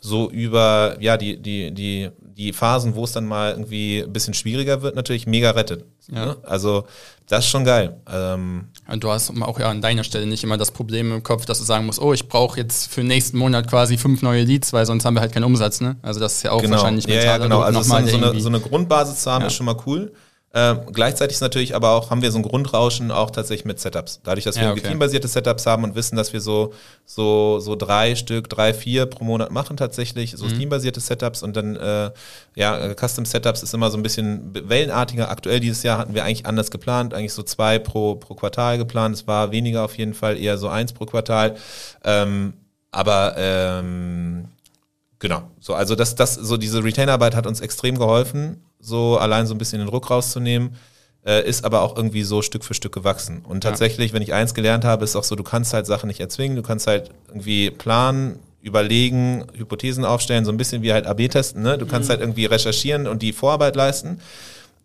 so über ja die die die die Phasen, wo es dann mal irgendwie ein bisschen schwieriger wird, natürlich mega rettet. Ja. Ne? Also das ist schon geil. Ähm und du hast auch ja an deiner Stelle nicht immer das Problem im Kopf, dass du sagen musst, oh, ich brauche jetzt für den nächsten Monat quasi fünf neue Leads, weil sonst haben wir halt keinen Umsatz. Ne? Also das ist ja auch genau. wahrscheinlich mental. Ja, ja genau. Also so, so, eine, so eine Grundbasis zu haben, ja. ist schon mal cool. Äh, gleichzeitig ist natürlich aber auch, haben wir so ein Grundrauschen auch tatsächlich mit Setups. Dadurch, dass wir ja, okay. teambasierte Setups haben und wissen, dass wir so, so, so drei Stück, drei, vier pro Monat machen tatsächlich, so mhm. teambasierte Setups und dann, äh, ja, Custom Setups ist immer so ein bisschen wellenartiger. Aktuell dieses Jahr hatten wir eigentlich anders geplant, eigentlich so zwei pro, pro Quartal geplant. Es war weniger auf jeden Fall, eher so eins pro Quartal. Ähm, aber ähm, genau, so, also das, das, so diese Retainarbeit hat uns extrem geholfen so allein so ein bisschen den Druck rauszunehmen, äh, ist aber auch irgendwie so Stück für Stück gewachsen. Und tatsächlich, ja. wenn ich eins gelernt habe, ist auch so, du kannst halt Sachen nicht erzwingen, du kannst halt irgendwie planen, überlegen, Hypothesen aufstellen, so ein bisschen wie halt AB testen, ne? Du kannst mhm. halt irgendwie recherchieren und die Vorarbeit leisten,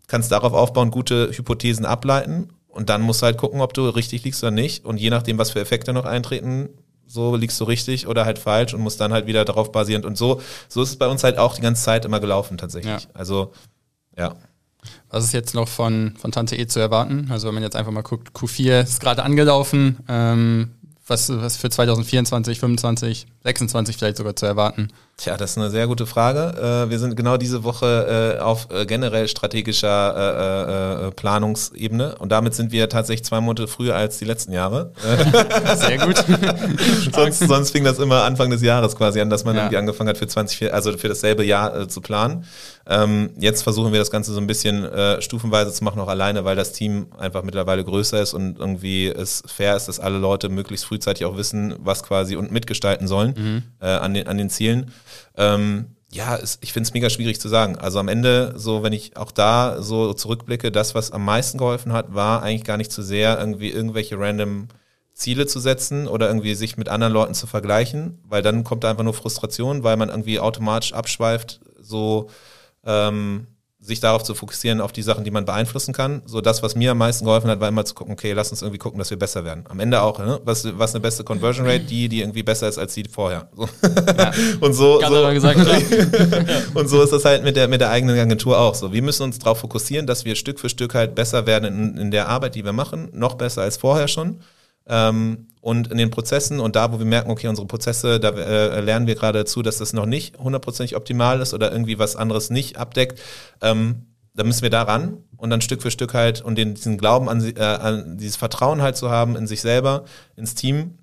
kannst darauf aufbauen, gute Hypothesen ableiten und dann musst du halt gucken, ob du richtig liegst oder nicht. Und je nachdem, was für Effekte noch eintreten, so liegst du richtig oder halt falsch und musst dann halt wieder darauf basierend. Und so, so ist es bei uns halt auch die ganze Zeit immer gelaufen tatsächlich. Ja. Also ja. Was ist jetzt noch von, von Tante E zu erwarten? Also wenn man jetzt einfach mal guckt, Q4 ist gerade angelaufen. Ähm, was, was für 2024, 2025, 26 vielleicht sogar zu erwarten? Tja, das ist eine sehr gute Frage. Äh, wir sind genau diese Woche äh, auf äh, generell strategischer Planungsebene und damit sind wir tatsächlich zwei Monate früher als die letzten Jahre. Sehr gut. sonst, sonst fing das immer Anfang des Jahres quasi an, dass man ja. irgendwie angefangen hat für 20, also für dasselbe Jahr zu planen. Ähm, jetzt versuchen wir das Ganze so ein bisschen stufenweise zu machen, auch alleine, weil das Team einfach mittlerweile größer ist und irgendwie es fair ist, dass alle Leute möglichst frühzeitig auch wissen, was quasi und mitgestalten sollen mhm. äh, an, den, an den Zielen. Ähm, ja, es, ich finde es mega schwierig zu sagen. Also am Ende, so wenn ich auch da so zurückblicke, das, was am meisten geholfen hat, war eigentlich gar nicht zu sehr irgendwie irgendwelche random Ziele zu setzen oder irgendwie sich mit anderen Leuten zu vergleichen, weil dann kommt da einfach nur Frustration, weil man irgendwie automatisch abschweift, so ähm, sich darauf zu fokussieren, auf die Sachen, die man beeinflussen kann. So das, was mir am meisten geholfen hat, war immer zu gucken, okay, lass uns irgendwie gucken, dass wir besser werden. Am Ende auch, ne? was, was eine beste Conversion Rate, die, die irgendwie besser ist als die vorher. So. Ja. und so, so gesagt, und so ist das halt mit der, mit der eigenen Agentur auch so. Wir müssen uns darauf fokussieren, dass wir Stück für Stück halt besser werden in, in der Arbeit, die wir machen, noch besser als vorher schon. Ähm, und in den Prozessen und da, wo wir merken, okay, unsere Prozesse, da äh, lernen wir gerade dazu, dass das noch nicht hundertprozentig optimal ist oder irgendwie was anderes nicht abdeckt, ähm, da müssen wir da ran und dann Stück für Stück halt und den, diesen Glauben an, äh, an dieses Vertrauen halt zu haben in sich selber, ins Team.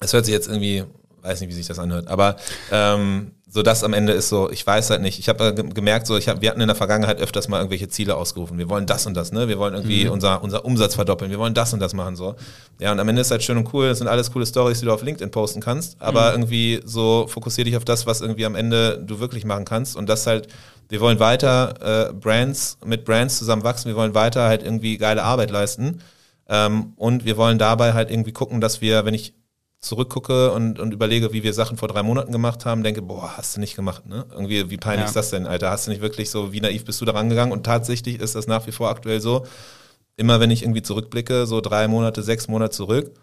Es hört sich jetzt irgendwie, weiß nicht, wie sich das anhört, aber ähm, so das am Ende ist so, ich weiß halt nicht. Ich habe gemerkt, so ich hab, wir hatten in der Vergangenheit öfters mal irgendwelche Ziele ausgerufen. Wir wollen das und das, ne? Wir wollen irgendwie mhm. unser, unser Umsatz verdoppeln, wir wollen das und das machen so. Ja, und am Ende ist halt schön und cool, das sind alles coole Stories, die du auf LinkedIn posten kannst, aber mhm. irgendwie so fokussier dich auf das, was irgendwie am Ende du wirklich machen kannst und das halt wir wollen weiter äh, Brands mit Brands zusammen wachsen, wir wollen weiter halt irgendwie geile Arbeit leisten. Ähm, und wir wollen dabei halt irgendwie gucken, dass wir, wenn ich zurückgucke und, und überlege, wie wir Sachen vor drei Monaten gemacht haben, denke, boah, hast du nicht gemacht, ne? Irgendwie, wie peinlich ja. ist das denn, Alter? Hast du nicht wirklich so, wie naiv bist du da rangegangen? Und tatsächlich ist das nach wie vor aktuell so, immer wenn ich irgendwie zurückblicke, so drei Monate, sechs Monate zurück,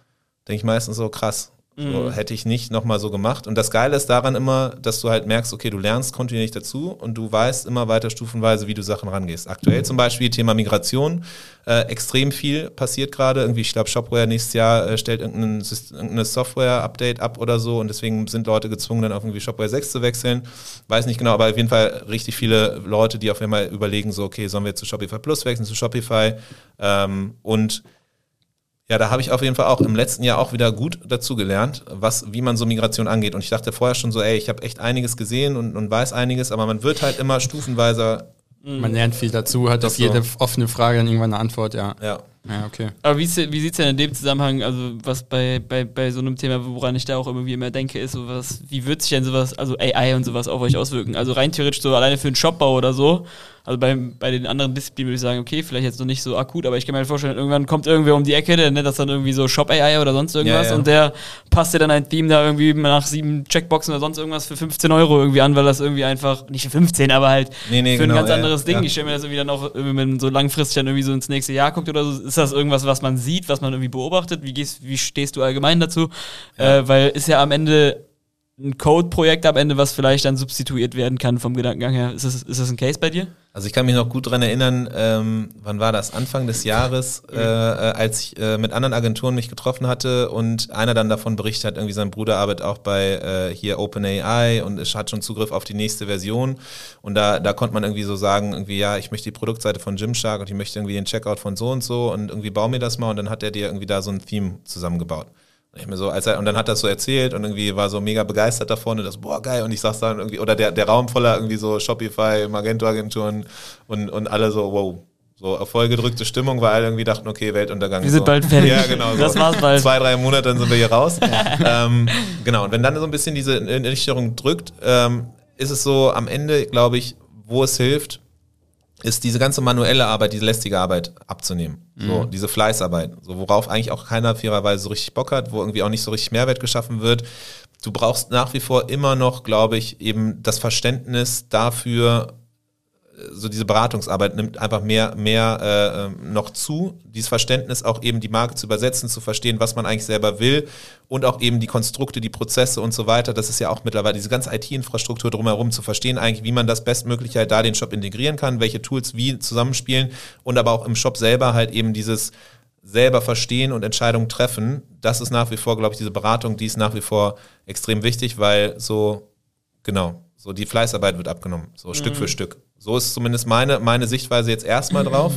denke ich meistens so, krass, so, mhm. hätte ich nicht nochmal so gemacht. Und das Geile ist daran immer, dass du halt merkst, okay, du lernst kontinuierlich dazu und du weißt immer weiter stufenweise, wie du Sachen rangehst. Aktuell zum Beispiel Thema Migration. Äh, extrem viel passiert gerade. Irgendwie, ich glaube, Shopware nächstes Jahr äh, stellt irgendeine Software-Update ab oder so und deswegen sind Leute gezwungen, dann auf irgendwie Shopware 6 zu wechseln. Weiß nicht genau, aber auf jeden Fall richtig viele Leute, die auf einmal überlegen, so, okay, sollen wir zu Shopify Plus wechseln, zu Shopify? Ähm, und ja, da habe ich auf jeden Fall auch im letzten Jahr auch wieder gut dazu gelernt, was, wie man so Migration angeht. Und ich dachte vorher schon so, ey, ich habe echt einiges gesehen und, und weiß einiges, aber man wird halt immer stufenweise. Man lernt viel dazu, hat auf jede so. offene Frage dann irgendwann eine Antwort, ja. Ja. Ja, okay. Aber wie, wie sieht es denn in dem Zusammenhang, also was bei, bei, bei so einem Thema, woran ich da auch irgendwie immer denke, ist sowas, wie wird sich denn sowas, also AI und sowas auf euch auswirken? Also rein theoretisch so alleine für einen Shopbau oder so, also bei, bei den anderen Disziplinen würde ich sagen, okay, vielleicht jetzt noch nicht so akut, aber ich kann mir halt vorstellen, irgendwann kommt irgendwer um die Ecke, der nennt das dann irgendwie so Shop-AI oder sonst irgendwas Ja, ja. und der passt dir dann ein Theme da irgendwie nach sieben Checkboxen oder sonst irgendwas für 15 Euro irgendwie an, weil das irgendwie einfach, nicht für 15, aber halt Nee, nee, für ein genau, ganz ja, anderes Ding. Ich stelle mir das irgendwie dann auch, wenn man so langfristig dann irgendwie so ins nächste Jahr guckt oder so, ist das irgendwas, was man sieht, was man irgendwie beobachtet? Wie, gehst, wie stehst du allgemein dazu? Äh, weil ist ja am Ende ein Code-Projekt am Ende, was vielleicht dann substituiert werden kann vom Gedankengang her. Ist das, ist das ein Case bei dir? Also ich kann mich noch gut dran erinnern, ähm, wann war das? Anfang des Jahres, äh, äh, als ich äh, mit anderen Agenturen mich getroffen hatte und einer dann davon berichtet hat, irgendwie sein Bruder arbeitet auch bei äh, hier OpenAI und hat schon Zugriff auf die nächste Version. Und da, da konnte man irgendwie so sagen, irgendwie, ja, ich möchte die Produktseite von Gymshark und ich möchte irgendwie den Checkout von so und so und irgendwie bau mir das mal und dann hat er dir irgendwie da so ein Theme zusammengebaut. Und ich mir so, als er, und dann hat er das so erzählt und irgendwie war so mega begeistert davon und das, boah, geil. Und ich sag's dann irgendwie, oder der, der Raum voller irgendwie so Shopify, Magento-Agenturen und, und alle so, wow. So vollgedrückte Stimmung, weil alle irgendwie dachten, okay, Weltuntergang. Wir sind so. bald fertig. Ja, genau. So. Das war's bald. Zwei, drei Monate, dann sind wir hier raus. ähm, genau, und wenn dann so ein bisschen diese Ernüchterung drückt, ähm, ist es so am Ende, glaube ich, wo es hilft, ist diese ganze manuelle Arbeit, diese lästige Arbeit abzunehmen. So, diese Fleißarbeit, so worauf eigentlich auch keiner fairerweise so richtig Bock hat, wo irgendwie auch nicht so richtig Mehrwert geschaffen wird. Du brauchst nach wie vor immer noch, glaube ich, eben das Verständnis dafür, so diese Beratungsarbeit nimmt einfach mehr, mehr äh, noch zu. Dieses Verständnis auch eben die Marke zu übersetzen, zu verstehen, was man eigentlich selber will und auch eben die Konstrukte, die Prozesse und so weiter. Das ist ja auch mittlerweile diese ganze IT-Infrastruktur drumherum zu verstehen, eigentlich, wie man das bestmöglich halt da den Shop integrieren kann, welche Tools wie zusammenspielen und aber auch im Shop selber halt eben dieses selber verstehen und Entscheidungen treffen. Das ist nach wie vor, glaube ich, diese Beratung, die ist nach wie vor extrem wichtig, weil so Genau. So die Fleißarbeit wird abgenommen, so Stück für Stück. So ist zumindest meine, meine Sichtweise jetzt erstmal drauf.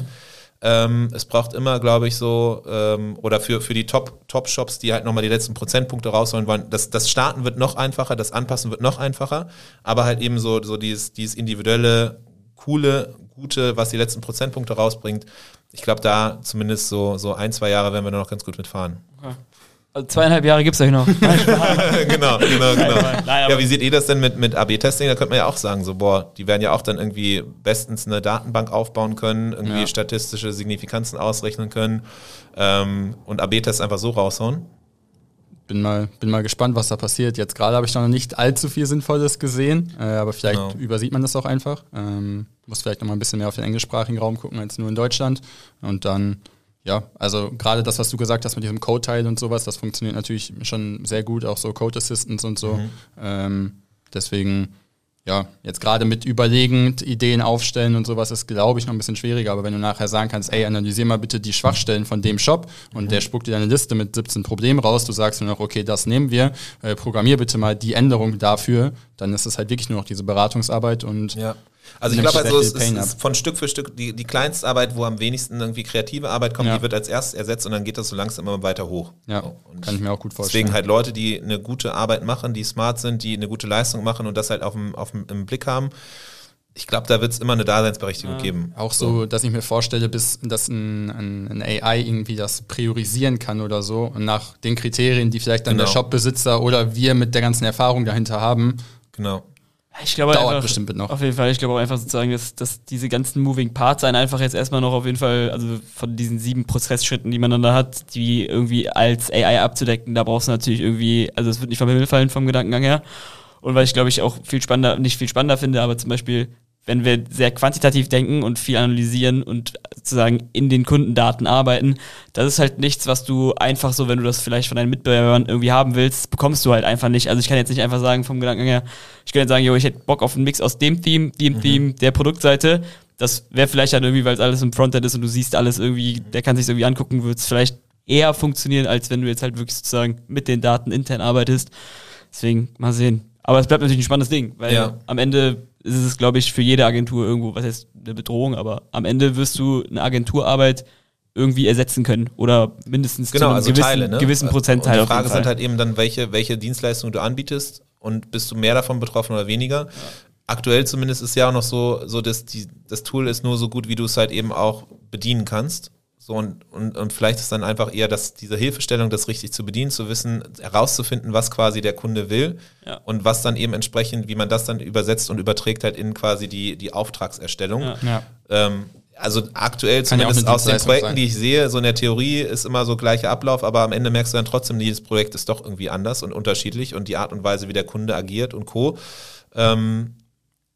Ähm, es braucht immer, glaube ich, so, ähm, oder für, für die Top- Top-Shops, die halt nochmal die letzten Prozentpunkte rausholen wollen, das, das Starten wird noch einfacher, das Anpassen wird noch einfacher, aber halt eben so, so dieses, dieses individuelle, coole, gute, was die letzten Prozentpunkte rausbringt. Ich glaube, da zumindest so, so ein, zwei Jahre werden wir da noch ganz gut mitfahren. Also zweieinhalb Jahre gibt's euch noch. genau, genau, genau. Nein, ja, wie seht ihr das denn mit, mit AB-Testing? Da könnte man ja auch sagen, so, boah, die werden ja auch dann irgendwie bestens eine Datenbank aufbauen können, irgendwie Ja. statistische Signifikanzen ausrechnen können ähm, und AB-Tests einfach so raushauen. Bin mal, bin mal gespannt, was da passiert. Jetzt gerade habe ich noch nicht allzu viel Sinnvolles gesehen, äh, aber vielleicht Genau. übersieht man das auch einfach. Ähm, muss vielleicht noch mal ein bisschen mehr auf den englischsprachigen Raum gucken als nur in Deutschland. Und dann, ja, also gerade das, was du gesagt hast mit diesem Code-Teil und sowas, das funktioniert natürlich schon sehr gut, auch so Code Assistants und so. Ähm, deswegen, ja, jetzt gerade mit überlegend Ideen aufstellen und sowas ist, glaube ich, noch ein bisschen schwieriger. Aber wenn du nachher sagen kannst, ey, analysier mal bitte die Schwachstellen von dem Shop und der spuckt dir eine Liste mit 17 Problemen raus, du sagst nur noch, okay, das nehmen wir, äh, programmier bitte mal die Änderung dafür, dann ist es halt wirklich nur noch diese Beratungsarbeit und Ja. Also ich glaube, also es ist, ist von Stück für Stück die, die Kleinstarbeit, wo am wenigsten irgendwie kreative Arbeit kommt, Ja. die wird als erstes ersetzt und dann geht das so langsam immer weiter hoch. ja, So. Kann ich mir auch gut vorstellen. Deswegen halt Leute, die eine gute Arbeit machen, die smart sind, die eine gute Leistung machen und das halt auf dem, auf dem, im Blick haben. Ich glaube, da wird es immer eine Daseinsberechtigung geben. Auch so, dass ich mir vorstelle, bis dass ein, ein, ein AI irgendwie das priorisieren kann oder so und nach den Kriterien, die vielleicht dann der Genau. Shopbesitzer oder wir mit der ganzen Erfahrung dahinter haben, Genau. Ich glaube Dauert einfach, bestimmt noch. Auf jeden Fall. Ich glaube auch einfach sozusagen, dass, dass diese ganzen Moving Parts einen einfach jetzt erstmal noch auf jeden Fall, also von diesen sieben Prozessschritten, die man dann da hat, die irgendwie als AI abzudecken, da brauchst du natürlich irgendwie, also es wird nicht vom Himmel fallen vom Gedankengang her. Und weil ich glaube ich auch viel spannender, nicht viel spannender finde, aber zum Beispiel, wenn wir sehr quantitativ denken und viel analysieren und sozusagen in den Kundendaten arbeiten, das ist halt nichts, was du einfach so, wenn du das vielleicht von deinen Mitbewerbern irgendwie haben willst, bekommst du halt einfach nicht. Also ich kann jetzt nicht einfach sagen vom Gedanken her, ich kann jetzt sagen, jo, ich hätte Bock auf einen Mix aus dem Theme, dem Theme, der Produktseite. Das wäre vielleicht dann irgendwie, weil es alles im Frontend ist und du siehst alles irgendwie, der kann sich irgendwie angucken, wird es vielleicht eher funktionieren, als wenn du jetzt halt wirklich sozusagen mit den Daten intern arbeitest. Deswegen mal sehen. Aber es bleibt natürlich ein spannennes Ding, weil Ja. am Ende ist es, glaube ich, für jede Agentur irgendwo, was heißt eine Bedrohung, aber am Ende wirst du eine Agenturarbeit irgendwie ersetzen können oder mindestens Genau, zu einem also gewissen, Teile, ne? gewissen Prozentteil. Und die Frage Fall. sind halt eben dann, welche, welche Dienstleistungen du anbietest und bist du mehr davon betroffen oder weniger. Aktuell zumindest ist ja auch noch so, so dass die, das Tool ist nur so gut, wie du es halt eben auch bedienen kannst. So und, und, und vielleicht ist dann einfach eher das, diese Hilfestellung, das richtig zu bedienen, zu wissen, herauszufinden, was quasi der Kunde will Ja. und was dann eben entsprechend, wie man das dann übersetzt und überträgt halt in quasi die, die Auftragserstellung. Ja. Ja. Ähm, also aktuell Kann zumindest aus den Projekten, sein. die ich sehe, so in der Theorie ist immer so gleicher Ablauf, aber am Ende merkst du dann trotzdem, jedes Projekt ist doch irgendwie anders und unterschiedlich und die Art und Weise, wie der Kunde agiert und Co. Ähm,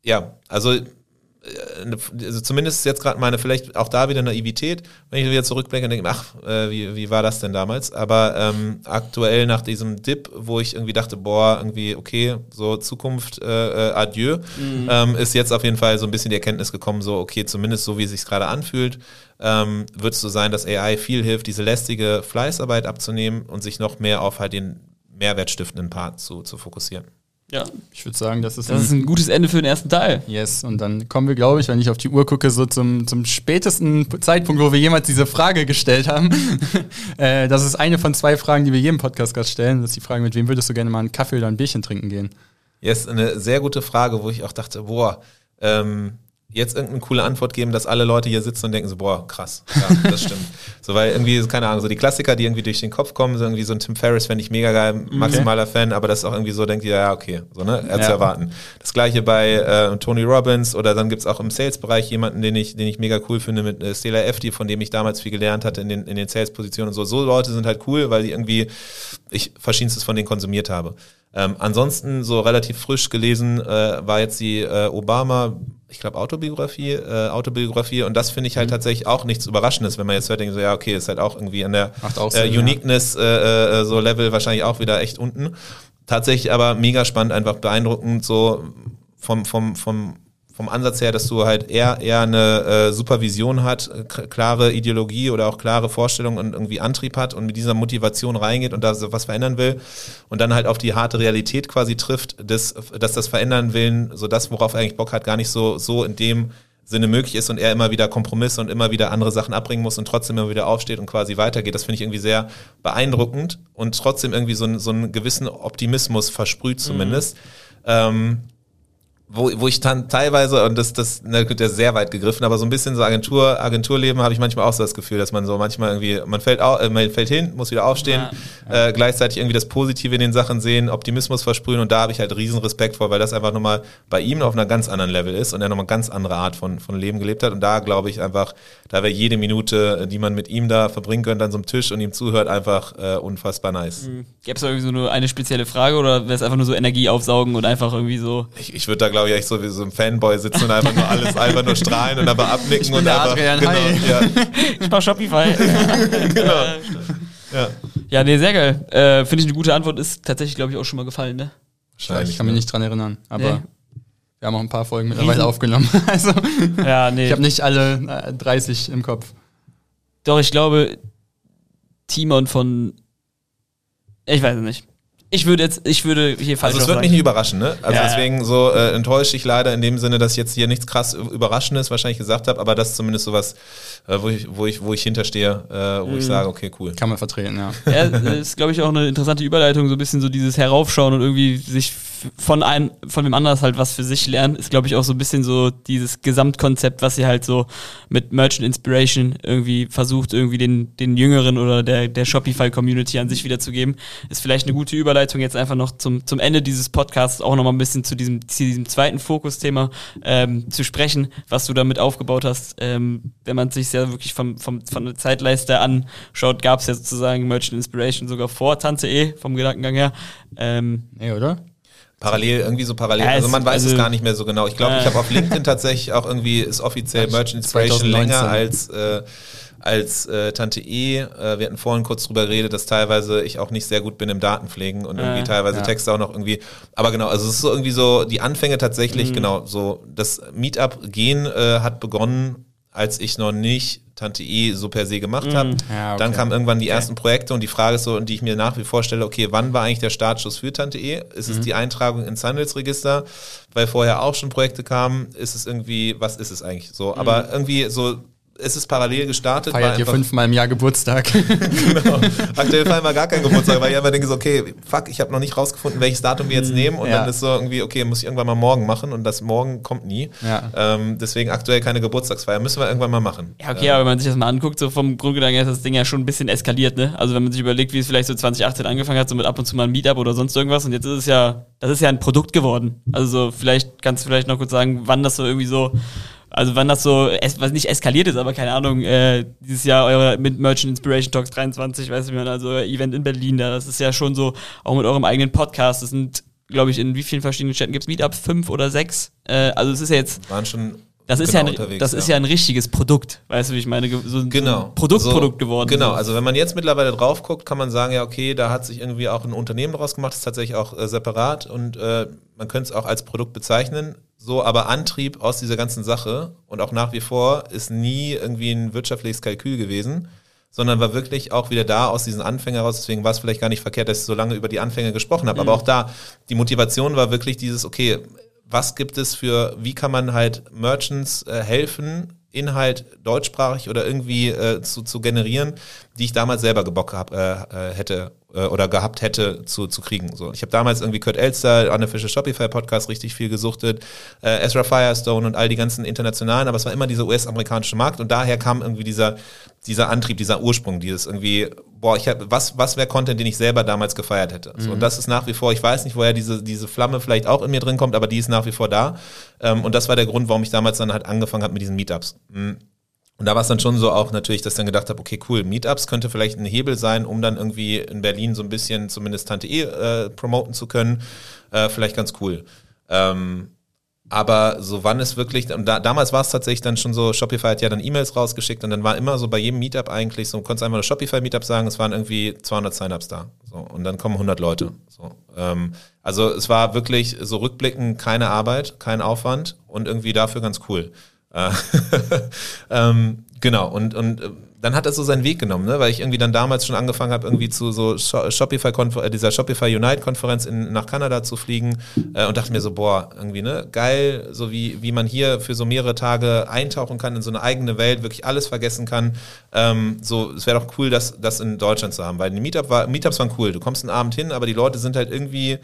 ja, also, also zumindest ist jetzt gerade meine, vielleicht auch da wieder Naivität, wenn ich wieder zurückblicke und denke, ach, äh, wie, wie war das denn damals? Aber ähm, aktuell nach diesem Dip, wo ich irgendwie dachte, boah, irgendwie, okay, so Zukunft, äh, äh, adieu, ähm, ist jetzt auf jeden Fall so ein bisschen die Erkenntnis gekommen, so, okay, zumindest so, wie es sich gerade anfühlt, ähm, wird es so sein, dass AI viel hilft, diese lästige Fleißarbeit abzunehmen und sich noch mehr auf halt den mehrwertstiftenden Part zu, zu fokussieren. Ja. Ich würde sagen, das ist, Das ist ein gutes Ende für den ersten Teil. Yes, und dann kommen wir, glaube ich, wenn ich auf die Uhr gucke, so zum, zum spätesten Zeitpunkt, wo wir jemals diese Frage gestellt haben. äh, das ist eine von zwei Fragen, die wir jedem Podcast-Gast stellen. Das ist die Frage, mit wem würdest du gerne mal einen Kaffee oder ein Bierchen trinken gehen? Jetzt eine sehr gute Frage, wo ich auch dachte, boah, ähm, jetzt irgendeine coole Antwort geben, dass alle Leute hier sitzen und denken so, boah, krass, ja, das stimmt. so, weil irgendwie, keine Ahnung, so die Klassiker, die irgendwie durch den Kopf kommen, so irgendwie so ein Tim Ferriss fände ich mega geil, maximaler Fan, aber das ist auch irgendwie so, denkt ihr, ja, okay, so, ne, er zu Ja. erwarten. Das gleiche bei äh, Tony Robbins oder dann gibt's auch im Sales-Bereich jemanden, den ich, den ich mega cool finde mit äh, Stella F, die, von dem ich damals viel gelernt hatte in den, in den Sales-Positionen und so. So Leute sind halt cool, weil die irgendwie, ich verschiedenstes von denen konsumiert habe. Ähm, ansonsten so relativ frisch gelesen äh, war jetzt die äh, Obama, ich glaube Autobiografie, äh, Autobiografie und das finde ich halt tatsächlich auch nichts Überraschendes, wenn man jetzt hört, denkt so ja okay, ist halt auch irgendwie an der äh, Sinn, ja. Uniqueness äh, äh, so Level wahrscheinlich auch wieder echt unten. Tatsächlich aber mega spannend, einfach beeindruckend so vom vom vom vom Ansatz her, dass du halt eher eher eine äh, Supervision hat, äh, klare Ideologie oder auch klare Vorstellung und irgendwie Antrieb hat und mit dieser Motivation reingeht und da so was verändern will und dann halt auf die harte Realität quasi trifft, dass, dass das verändern willen, so das, worauf er eigentlich Bock hat, gar nicht so so in dem Sinne möglich ist und er immer wieder Kompromisse und immer wieder andere Sachen abbringen muss und trotzdem immer wieder aufsteht und quasi weitergeht. Das finde ich irgendwie sehr beeindruckend und trotzdem irgendwie so, einen- so einen gewissen Optimismus versprüht zumindest. Ähm, wo, wo ich dann teilweise, und das, das, na gut, der ist sehr weit gegriffen, aber so ein bisschen so Agentur, Agenturleben habe ich manchmal auch so das Gefühl, dass man so manchmal irgendwie, man fällt, au, äh, man fällt hin, muss wieder aufstehen, Äh, gleichzeitig irgendwie das Positive in den Sachen sehen, Optimismus versprühen und da habe ich halt riesen Respekt vor, weil das einfach nochmal bei ihm auf einer ganz anderen Level ist und er nochmal eine ganz andere Art von, von Leben gelebt hat und da glaube ich einfach, da wäre jede Minute, die man mit ihm da verbringen könnte an so einem Tisch und ihm zuhört, einfach äh, unfassbar nice. Gäbe es da irgendwie so nur eine spezielle Frage oder wäre es einfach nur so Energie aufsaugen und einfach irgendwie so. Ich, ich würde da, glaube ich, echt so wie so ein Fanboy sitzen und einfach nur alles einfach nur strahlen und aber abnicken und der einfach. Adrian, genau, hi. ja, Ich mach Shopify. genau. Ja. ja, nee, sehr geil. Äh, Finde ich eine gute Antwort. Ist tatsächlich, glaube ich, auch schon mal gefallen, ne? Ich kann mich nicht dran erinnern, aber Nee. wir haben auch ein paar Folgen mittlerweile Riesen- aufgenommen. Also Ja, nee. ich habe nicht alle äh, 30 im Kopf. Doch, ich glaube, Timon von. Ich weiß es nicht. Ich würde jetzt, ich würde hier falsch Also es wird mich nicht überraschen, ne? Also Ja, ja. deswegen so äh, enttäusche ich leider in dem Sinne, dass ich jetzt hier nichts krass Überraschendes wahrscheinlich gesagt habe, aber das ist zumindest sowas, äh, wo ich, wo ich, wo ich hinterstehe, äh, wo Mhm. ich sage, okay, cool. Kann man vertreten, ja. Ja, das ist, glaube ich, auch eine interessante Überleitung, so ein bisschen so dieses Heraufschauen und irgendwie sich von einem, von dem anders halt was für sich lernen, ist, glaube ich, auch so ein bisschen so dieses Gesamtkonzept, was sie halt so mit Merchant Inspiration irgendwie versucht, irgendwie den, den Jüngeren oder der, der Shopify-Community an sich wiederzugeben. Ist vielleicht eine gute Überleitung jetzt einfach noch zum, zum Ende dieses Podcasts auch nochmal ein bisschen zu diesem, zu diesem zweiten Fokusthema ähm, zu sprechen, was du damit aufgebaut hast. Ähm, wenn man sich ja wirklich vom, vom, von der Zeitleiste anschaut, gab es ja sozusagen Merchant Inspiration sogar vor Tante E, vom Gedankengang her. Ähm, Nee, oder? Parallel, irgendwie so parallel. Ja, also es- man weiß es also- gar nicht mehr so genau. Ich glaube, ich Äh. habe auf LinkedIn tatsächlich auch irgendwie, ist offiziell Merchant Inspiration 2019. länger als, äh, als äh, Tante E. Äh, wir hatten vorhin kurz drüber geredet, dass teilweise ich auch nicht sehr gut bin im Datenpflegen und irgendwie teilweise ja. Texte auch noch irgendwie. Aber genau, also es ist so irgendwie so, die Anfänge tatsächlich, Mhm. genau, so das Meetup-Gehen äh, hat begonnen, als ich noch nicht Tante E so per se gemacht habe. Ja, okay. Dann kamen irgendwann die ersten Projekte und die Frage ist so, und die ich mir nach wie vor stelle, okay, wann war eigentlich der Startschuss für Tante E? Ist Mhm. es die Eintragung ins Handelsregister, weil vorher auch schon Projekte kamen? Ist es irgendwie, was ist es eigentlich so? Aber irgendwie so es ist parallel gestartet. Feiert ihr fünfmal im Jahr Geburtstag. genau. Aktuell feiern wir gar keinen Geburtstag, weil ich einfach denke so, okay, fuck, ich habe noch nicht rausgefunden, welches Datum wir jetzt mhm. nehmen und ja. dann ist so irgendwie, okay, muss ich irgendwann mal morgen machen und das morgen kommt nie. Ja. Ähm, deswegen aktuell keine Geburtstagsfeier, müssen wir irgendwann mal machen. Ja, okay, ähm. aber wenn man sich das mal anguckt, so vom Grundgedanken her ist das Ding ja schon ein bisschen eskaliert, ne? Also wenn man sich überlegt, wie es vielleicht so 2018 angefangen hat, so mit ab und zu mal ein Meetup oder sonst irgendwas und jetzt ist es ja, das ist ja ein Produkt geworden. Also vielleicht kannst du vielleicht noch kurz sagen, wann das so irgendwie so also wann das so, es, was nicht eskaliert ist, aber keine Ahnung, äh, dieses Jahr eure mit Merchant Inspiration Talks 23, weiß ich nicht, also Event in Berlin da, das ist ja schon so, auch mit eurem eigenen Podcast, das sind, glaube ich, in wie vielen verschiedenen Städten gibt es Meetups? Fünf oder sechs? Äh, also es ist ja jetzt... Waren schon das ist, genau ja ein, das ist ja. ein richtiges Produkt, weißt du, wie ich meine, so ein genau. Produkt, so, Produkt geworden. Genau, so. also wenn man jetzt mittlerweile drauf guckt, kann man sagen, ja, okay, da hat sich irgendwie auch ein Unternehmen draus gemacht, das ist tatsächlich auch äh, separat und äh, man könnte es auch als Produkt bezeichnen. So, aber Antrieb aus dieser ganzen Sache und auch nach wie vor ist nie irgendwie ein wirtschaftliches Kalkül gewesen, sondern war wirklich auch wieder da aus diesen Anfängen heraus. Deswegen war es vielleicht gar nicht verkehrt, dass ich so lange über die Anfänge gesprochen habe. Mhm. Aber auch da, die Motivation war wirklich dieses, okay, was gibt es für, wie kann man halt Merchants äh, helfen, Inhalt deutschsprachig oder irgendwie äh, zu, zu generieren, die ich damals selber gebockt hab, äh, äh, hätte äh, oder gehabt hätte zu, zu kriegen. So, ich habe damals irgendwie Kurt Elster, Unofficial Shopify Podcast richtig viel gesuchtet, äh, Ezra Firestone und all die ganzen internationalen, aber es war immer dieser US-amerikanische Markt und daher kam irgendwie dieser dieser Antrieb, dieser Ursprung, dieses irgendwie, boah, ich hab, was, was wäre Content, den ich selber damals gefeiert hätte? So, mhm. und das ist nach wie vor, ich weiß nicht, woher diese, diese Flamme vielleicht auch in mir drin kommt, aber die ist nach wie vor da. Ähm, und das war der Grund, warum ich damals dann halt angefangen habe mit diesen Meetups. Mhm. Und da war es dann schon so auch natürlich, dass ich dann gedacht habe, okay, cool, Meetups könnte vielleicht ein Hebel sein, um dann irgendwie in Berlin so ein bisschen zumindest Tante E äh, promoten zu können. Äh, vielleicht ganz cool. Ähm, aber so wann es wirklich, und da, damals war es tatsächlich dann schon so, Shopify hat ja dann E-Mails rausgeschickt und dann war immer so bei jedem Meetup eigentlich so, du konntest einfach nur Shopify-Meetup sagen, es waren irgendwie 200 Signups da. So, und dann kommen 100 Leute. So, ähm, also es war wirklich so rückblickend keine Arbeit, kein Aufwand und irgendwie dafür ganz cool. Äh, ähm, genau, und, und äh, dann hat er so seinen Weg genommen, ne? weil ich irgendwie dann damals schon angefangen habe, irgendwie zu so Shopify äh, dieser Shopify Unite Konferenz in, nach Kanada zu fliegen äh, und dachte mir so, boah, irgendwie, ne, geil, so wie, wie man hier für so mehrere Tage eintauchen kann in so eine eigene Welt, wirklich alles vergessen kann. Ähm, so, es wäre doch cool, das, das in Deutschland zu haben, weil die Meetup war, Meetups waren cool. Du kommst einen Abend hin, aber die Leute sind halt irgendwie,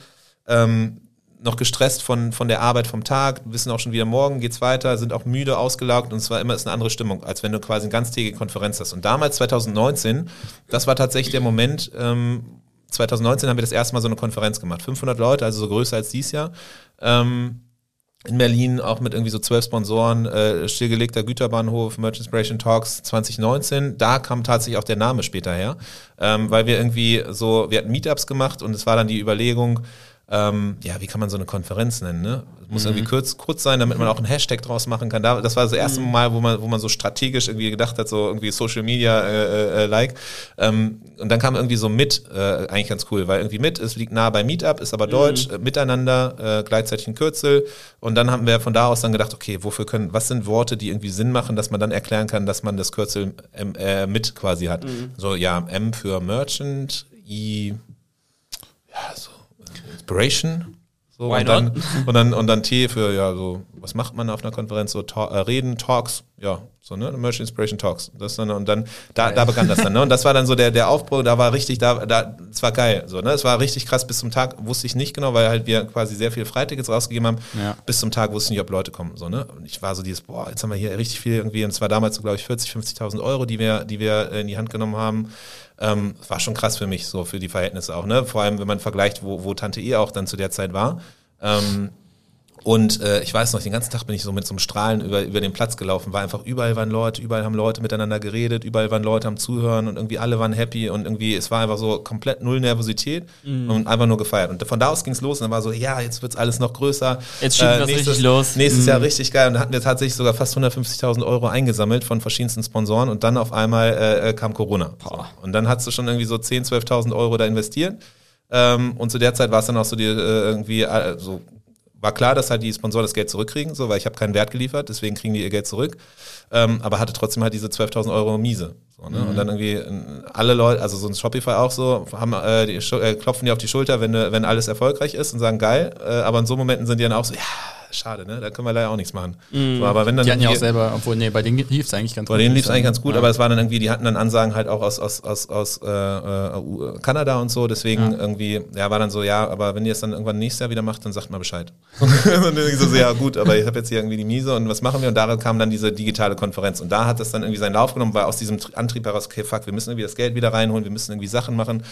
ähm, noch gestresst von, von der Arbeit vom Tag, wissen auch schon wieder morgen geht's weiter, sind auch müde, ausgelaugt und es war immer ist eine andere Stimmung, als wenn du quasi eine ganztägige Konferenz hast. Und damals, 2019, das war tatsächlich der Moment, ähm, 2019 haben wir das erste Mal so eine Konferenz gemacht. 500 Leute, also so größer als dies Jahr. Ähm, in Berlin auch mit irgendwie so zwölf Sponsoren, äh, stillgelegter Güterbahnhof, Merch Inspiration Talks 2019. Da kam tatsächlich auch der Name später her, ähm, weil wir irgendwie so, wir hatten Meetups gemacht und es war dann die Überlegung, ähm, ja, wie kann man so eine Konferenz nennen, ne? Muss mhm. irgendwie kurz, kurz sein, damit man auch einen Hashtag draus machen kann. Da, das war das erste mhm. Mal, wo man, wo man so strategisch irgendwie gedacht hat, so irgendwie Social Media äh, äh, like. Ähm, und dann kam irgendwie so mit, äh, eigentlich ganz cool, weil irgendwie mit, es liegt nah bei Meetup, ist aber mhm. deutsch, äh, miteinander, äh, gleichzeitig ein Kürzel. Und dann haben wir von da aus dann gedacht, okay, wofür können, was sind Worte, die irgendwie Sinn machen, dass man dann erklären kann, dass man das Kürzel ähm, äh, mit quasi hat. Mhm. So, ja, M für Merchant, I, ja, so Inspiration. So, Why und, dann, und, dann, und dann T für, ja, so, was macht man auf einer Konferenz? So, ta äh, Reden, Talks, ja, so, ne, Immersion Inspiration Talks. Das dann, und dann, da, da begann das dann, ne, und das war dann so der, der Aufbruch, da war richtig, da, da, es war geil, so, ne, es war richtig krass bis zum Tag, wusste ich nicht genau, weil halt wir quasi sehr viele Freitickets rausgegeben haben, ja. bis zum Tag wusste ich nicht, ob Leute kommen, so, ne, und ich war so dieses, boah, jetzt haben wir hier richtig viel irgendwie, und es war damals so, glaube ich, 40, 50.000 Euro, die wir, die wir in die Hand genommen haben, ähm, war schon krass für mich, so für die Verhältnisse auch, ne? Vor allem, wenn man vergleicht, wo, wo Tante E auch dann zu der Zeit war. Ähm, und äh, ich weiß noch, den ganzen Tag bin ich so mit so einem Strahlen über, über den Platz gelaufen. War einfach überall waren Leute, überall haben Leute miteinander geredet, überall waren Leute am Zuhören und irgendwie alle waren happy und irgendwie, es war einfach so komplett null Nervosität mhm. und einfach nur gefeiert. Und von da aus ging es los und dann war so, ja, jetzt wird's alles noch größer. Jetzt schiebt äh, nächstes, richtig los. Nächstes mhm. Jahr richtig geil. Und dann hatten wir tatsächlich sogar fast 150.000 Euro eingesammelt von verschiedensten Sponsoren und dann auf einmal äh, äh kam Corona. So. Und dann hast du schon irgendwie so 10.000, 12.000 Euro da investiert. Ähm, und zu der Zeit war es dann auch so die, äh, irgendwie äh, so war klar, dass halt die Sponsoren das Geld zurückkriegen, so, weil ich habe keinen Wert geliefert, deswegen kriegen die ihr Geld zurück. Ähm, aber hatte trotzdem halt diese 12.000 Euro miese. So, ne? Mhm. Und dann irgendwie äh, alle Leute, also so ein Shopify auch so, haben, äh, die, äh, klopfen dir auf die Schulter, wenn, wenn alles erfolgreich ist und sagen geil. Äh, aber in so Momenten sind die dann auch so, ja, schade, ne? Da können wir leider auch nichts machen. So, aber wenn dann Die hatten ja auch selber, obwohl, nee, bei denen lief es eigentlich ganz bei denen lief es eigentlich ganz gut, Ja. aber es war dann irgendwie, die hatten dann Ansagen halt auch aus, aus, aus, aus äh, äh, U- Kanada und so, deswegen irgendwie, ja, war dann so, ja, aber wenn ihr es dann irgendwann nächstes Jahr wieder macht, dann sagt mal Bescheid. und dann so, ja gut, aber ich habe jetzt hier irgendwie die Miese und was machen wir? Und daran kam dann diese digitale Konferenz und da hat das dann irgendwie seinen Lauf genommen, weil aus diesem Tri- Antrieb heraus, okay, fuck, wir müssen irgendwie das Geld wieder reinholen, wir müssen irgendwie Sachen machen.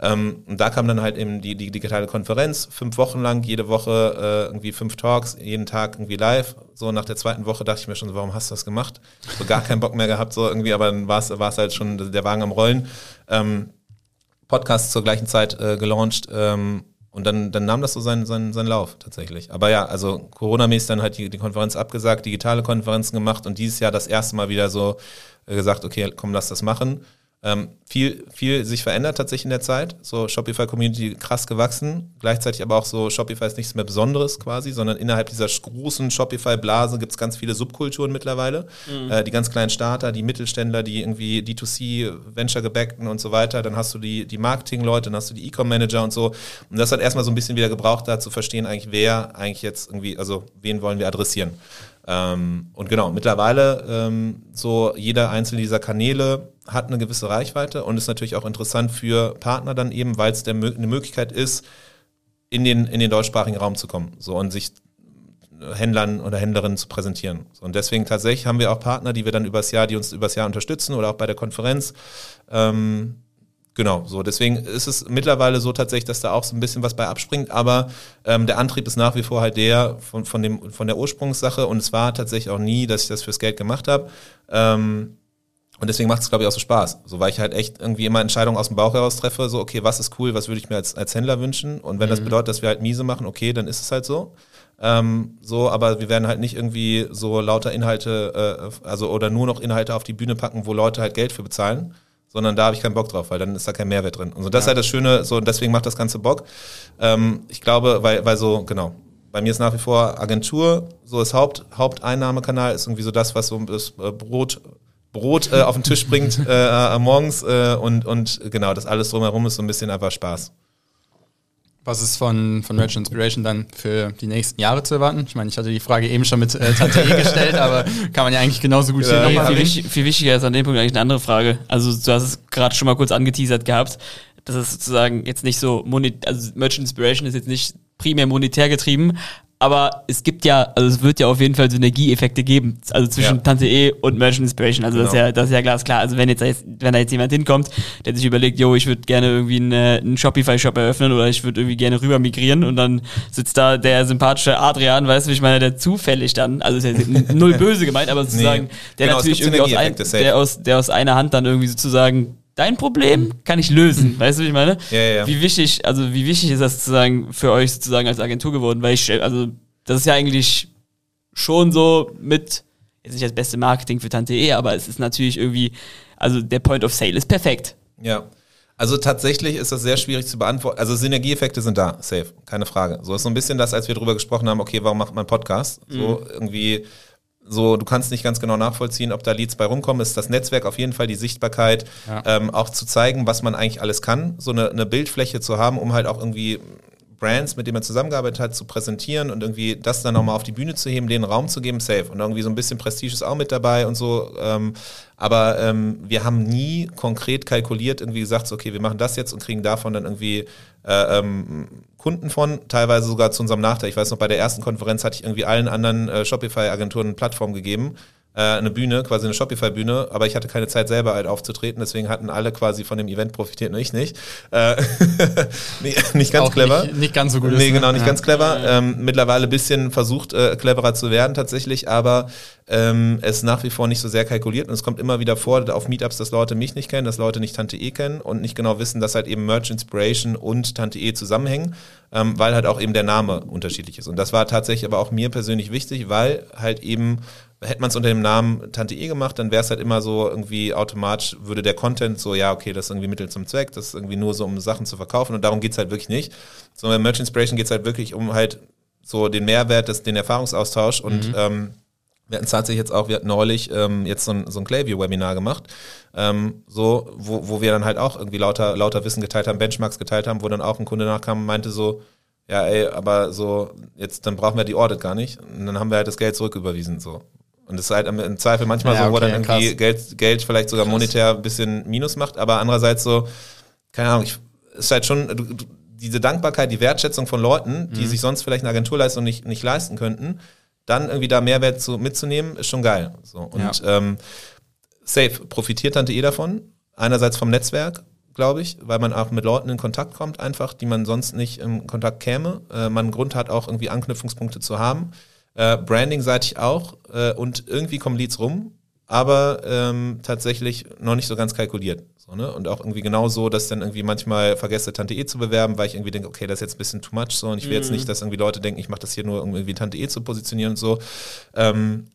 Ähm, und da kam dann halt eben die, die digitale Konferenz, fünf Wochen lang, jede Woche äh, irgendwie fünf Talks, jeden Tag irgendwie live. So nach der zweiten Woche dachte ich mir schon, so, warum hast du das gemacht? So gar keinen Bock mehr gehabt, so irgendwie, aber dann war es halt schon der Wagen am Rollen. Ähm, Podcast zur gleichen Zeit äh, gelauncht ähm, und dann, dann nahm das so seinen, seinen, seinen Lauf tatsächlich. Aber ja, also Corona-mäßig dann halt die, die Konferenz abgesagt, digitale Konferenzen gemacht und dieses Jahr das erste Mal wieder so äh, gesagt, okay, komm, lass das machen. Ähm, viel, viel sich verändert tatsächlich in der Zeit. So Shopify-Community krass gewachsen. Gleichzeitig aber auch so, Shopify ist nichts mehr Besonderes quasi, sondern innerhalb dieser großen Shopify-Blase gibt es ganz viele Subkulturen mittlerweile. Äh, die ganz kleinen Starter, die Mittelständler, die irgendwie D2C, Venture-gebackten und so weiter. Dann hast du die, die Marketing-Leute, dann hast du die E-Com-Manager und so. Und das hat erstmal so ein bisschen wieder gebraucht, da zu verstehen, eigentlich wer eigentlich jetzt irgendwie, also wen wollen wir adressieren. Ähm, und genau, mittlerweile ähm, so jeder einzelne dieser Kanäle hat eine gewisse Reichweite und ist natürlich auch interessant für Partner dann eben, weil es eine Möglichkeit ist, in den, in den deutschsprachigen Raum zu kommen so und sich Händlern oder Händlerinnen zu präsentieren. So, und deswegen tatsächlich haben wir auch Partner, die wir dann übers Jahr, die uns übers Jahr unterstützen oder auch bei der Konferenz. Ähm, Genau, so deswegen ist es mittlerweile so tatsächlich, dass da auch so ein bisschen was bei abspringt, aber ähm, der Antrieb ist nach wie vor halt der von, von, dem, von der Ursprungssache und es war tatsächlich auch nie, dass ich das fürs Geld gemacht habe. Ähm, und deswegen macht es, glaube ich, auch so Spaß. So, weil ich halt echt irgendwie immer Entscheidungen aus dem Bauch heraus treffe, so, okay, was ist cool, was würde ich mir als, als Händler wünschen? Und wenn das bedeutet, dass wir halt miese machen, okay, dann ist es halt so. Ähm, so, aber wir werden halt nicht irgendwie so lauter Inhalte, äh, also oder nur noch Inhalte auf die Bühne packen, wo Leute halt Geld für bezahlen, sondern da habe ich keinen Bock drauf, weil dann ist da kein Mehrwert drin. Und so, das ist halt das Schöne, so und deswegen macht das Ganze Bock. Ähm, ich glaube, weil, weil so, genau, bei mir ist nach wie vor Agentur, so das Haupt, Haupteinnahmekanal ist irgendwie so das, was so das äh, Brot, Brot äh, auf den Tisch bringt äh, äh, morgens äh, und, und genau, das alles drumherum ist so ein bisschen einfach Spaß. Was ist von, von Merchant Inspiration dann für die nächsten Jahre zu erwarten? Ich meine, ich hatte die Frage eben schon mit äh, Tante E gestellt, aber kann man ja eigentlich genauso gut hier Ja, nochmal viel, wichtig, viel wichtiger ist an dem Punkt eigentlich eine andere Frage. Also du hast es gerade schon mal kurz angeteasert gehabt, dass es sozusagen jetzt nicht so, also Merchant Inspiration ist jetzt nicht primär monetär getrieben, aber es gibt ja, also es wird ja auf jeden Fall Synergieeffekte geben, also zwischen Ja. Tante E und Merchant Inspiration. Also das, ist Genau. ja, das ist ja glasklar. Also wenn jetzt, wenn da jetzt jemand hinkommt, der sich überlegt, yo, ich würde gerne irgendwie einen, einen Shopify-Shop eröffnen oder ich würde irgendwie gerne rüber migrieren und dann sitzt da der sympathische Adrian, weißt du, ich meine, der zufällig dann, also ist ja null böse gemeint, aber sozusagen, der Genau, natürlich irgendwie aus, ein, der, aus, der aus einer Hand dann irgendwie sozusagen dein Problem kann ich lösen, weißt du, wie ich meine? Ja, ja. Wie wichtig, also wie wichtig ist das sozusagen für euch sozusagen als Agentur geworden? Weil ich, also das ist ja eigentlich schon so mit, jetzt nicht das beste Marketing für Tante E, aber es ist natürlich irgendwie, also der Point of Sale ist perfekt. Ja. Also tatsächlich ist das sehr schwierig zu beantworten. Also Synergieeffekte sind da, safe, keine Frage. So ist so ein bisschen das, als wir drüber gesprochen haben, okay, warum macht man Podcast? So irgendwie, so, du kannst nicht ganz genau nachvollziehen, ob da Leads bei rumkommen. Ist das Netzwerk auf jeden Fall die Sichtbarkeit, Ja. ähm, auch zu zeigen, was man eigentlich alles kann, so eine, eine Bildfläche zu haben, um halt auch irgendwie Brands, mit denen man zusammengearbeitet hat, zu präsentieren und irgendwie das dann nochmal auf die Bühne zu heben, denen Raum zu geben, safe. Und irgendwie so ein bisschen Prestige ist auch mit dabei und so. Ähm, aber ähm, wir haben nie konkret kalkuliert, irgendwie gesagt, okay, wir machen das jetzt und kriegen davon dann irgendwie äh, ähm, Kunden von, teilweise sogar zu unserem Nachteil. Ich weiß noch, bei der ersten Konferenz hatte ich irgendwie allen anderen äh, Shopify-Agenturen eine Plattform gegeben, eine Bühne, quasi eine Shopify-Bühne, aber ich hatte keine Zeit selber halt aufzutreten, deswegen hatten alle quasi von dem Event profitiert, nur ich nicht. Äh, nicht, ganz Auch clever. Nicht, nicht ganz so gut ist. Nee, ne? genau, nicht Ja. ganz clever. Ähm, mittlerweile ein bisschen versucht, äh, cleverer zu werden tatsächlich, aber ähm, es ist nach wie vor nicht so sehr kalkuliert und es kommt immer wieder vor auf Meetups, dass Leute mich nicht kennen, dass Leute nicht Tante E kennen und nicht genau wissen, dass halt eben Merch Inspiration und Tante E zusammenhängen, ähm, weil halt auch eben der Name unterschiedlich ist. Und das war tatsächlich aber auch mir persönlich wichtig, weil halt eben Hätte man es unter dem Namen Tante E gemacht, dann wäre es halt immer so irgendwie automatisch, würde der Content so, ja, okay, das ist irgendwie Mittel zum Zweck, das ist irgendwie nur so, um Sachen zu verkaufen und darum geht's halt wirklich nicht. Sondern bei Merch Inspiration geht's halt wirklich um halt so den Mehrwert, das, den Erfahrungsaustausch und ähm, wir hatten es tatsächlich jetzt auch, wir hatten neulich ähm, jetzt so ein, so ein Clayview-Webinar gemacht, ähm, so, wo, wo wir dann halt auch irgendwie lauter, lauter Wissen geteilt haben, Benchmarks geteilt haben, wo dann auch ein Kunde nachkam und meinte so, ja, ey, aber so, jetzt, dann brauchen wir die Audit gar nicht. Und dann haben wir halt das Geld zurücküberwiesen, so. Und das ist halt im Zweifel manchmal Ja, so, wo okay, dann irgendwie krass. Geld, Geld vielleicht sogar Krass. monetär ein bisschen Minus macht, aber andererseits so, keine Ahnung, ich, es ist halt schon, du, du, diese Dankbarkeit, die Wertschätzung von Leuten, die Mhm. sich sonst vielleicht eine Agenturleistung nicht, nicht leisten könnten, dann irgendwie da Mehrwert zu, mitzunehmen, ist schon geil. So. Und ähm, safe, profitiert Tante E davon. Einerseits vom Netzwerk, glaube ich, weil man auch mit Leuten in Kontakt kommt, einfach, die man sonst nicht im Kontakt käme. Äh, man einen Grund hat, auch irgendwie Anknüpfungspunkte zu haben. Äh, Branding-seitig auch. Äh, und irgendwie kommen Leads rum, aber ähm, tatsächlich noch nicht so ganz kalkuliert. So, ne? Und auch irgendwie genau so, dass dann irgendwie manchmal vergesse, Tante E zu bewerben, weil ich irgendwie denke, okay, das ist jetzt ein bisschen too much so und ich will jetzt nicht, dass irgendwie Leute denken, ich mache das hier nur, um irgendwie Tante E zu positionieren und so. Ähm,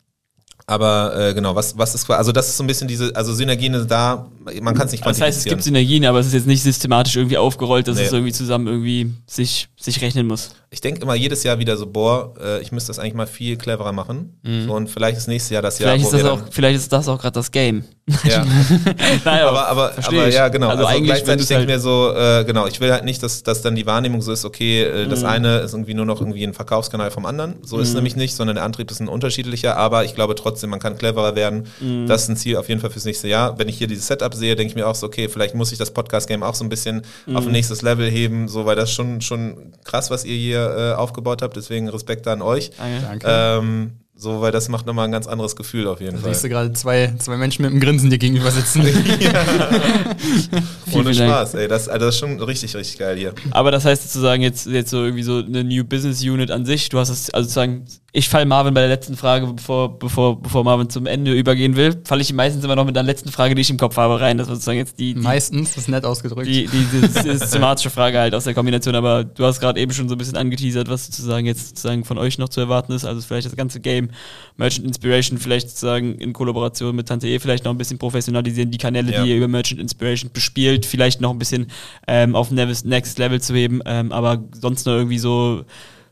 aber äh, genau, was, was ist, also das ist so ein bisschen diese, also Synergien sind da, man kann es nicht Das heißt, es gibt quantifizieren. Synergien, aber es ist jetzt nicht systematisch irgendwie aufgerollt, dass Nee. es irgendwie zusammen irgendwie sich, sich rechnen muss. Ich denke immer jedes Jahr wieder so, boah, äh, ich müsste das eigentlich mal viel cleverer machen. So, und vielleicht ist nächstes Jahr das Jahr, Mhm. Vielleicht ist, das wir auch, vielleicht ist das auch gerade das Game. ja. Nein, aber, aber, aber ja, genau. Also, Also, gleichzeitig denke ich halt, mir so, äh, genau, ich will halt nicht, dass, dass dann die Wahrnehmung so ist, okay, äh, Mhm. das eine ist irgendwie nur noch irgendwie ein Verkaufskanal vom anderen. So ist es nämlich nicht, sondern der Antrieb ist ein unterschiedlicher, aber ich glaube trotzdem, man kann cleverer werden. Mhm. Das ist ein Ziel auf jeden Fall fürs nächste Jahr. Wenn ich hier dieses Setup sehe, denke ich mir auch so, okay, vielleicht muss ich das Podcast-Game auch so ein bisschen Mhm. auf ein nächstes Level heben, so, weil das schon, schon krass, was ihr hier äh, aufgebaut habt. Deswegen Respekt an euch. Danke. Ähm, so, weil das macht nochmal ein ganz anderes Gefühl auf jeden Da Fall. siehst du gerade zwei, zwei Menschen mit einem Grinsen dir gegenüber sitzen. Ohne. Spaß, ey. Das, also das ist schon richtig, richtig geil hier. Aber das heißt sozusagen jetzt, jetzt so irgendwie so eine New Business Unit an sich. Du hast es, also sozusagen, ich fall Marvin bei der letzten Frage, bevor, bevor, bevor Marvin zum Ende übergehen will, falle ich ihm meistens immer noch mit der letzten Frage, die ich im Kopf habe, rein. Das war sozusagen jetzt die, die, Meistens, das ist nett ausgedrückt. die, die, die systematische Frage halt aus der Kombination. Aber du hast gerade eben schon so ein bisschen angeteasert, was sozusagen jetzt sozusagen von euch noch zu erwarten ist. Also vielleicht das ganze Game, Merchant Inspiration, vielleicht sozusagen in Kollaboration mit Tante E, vielleicht noch ein bisschen professionalisieren, die Kanäle, Ja. die ihr über Merchant Inspiration bespielt, vielleicht noch ein bisschen ähm, auf Nevis- Next Level zu heben, ähm, aber sonst noch irgendwie so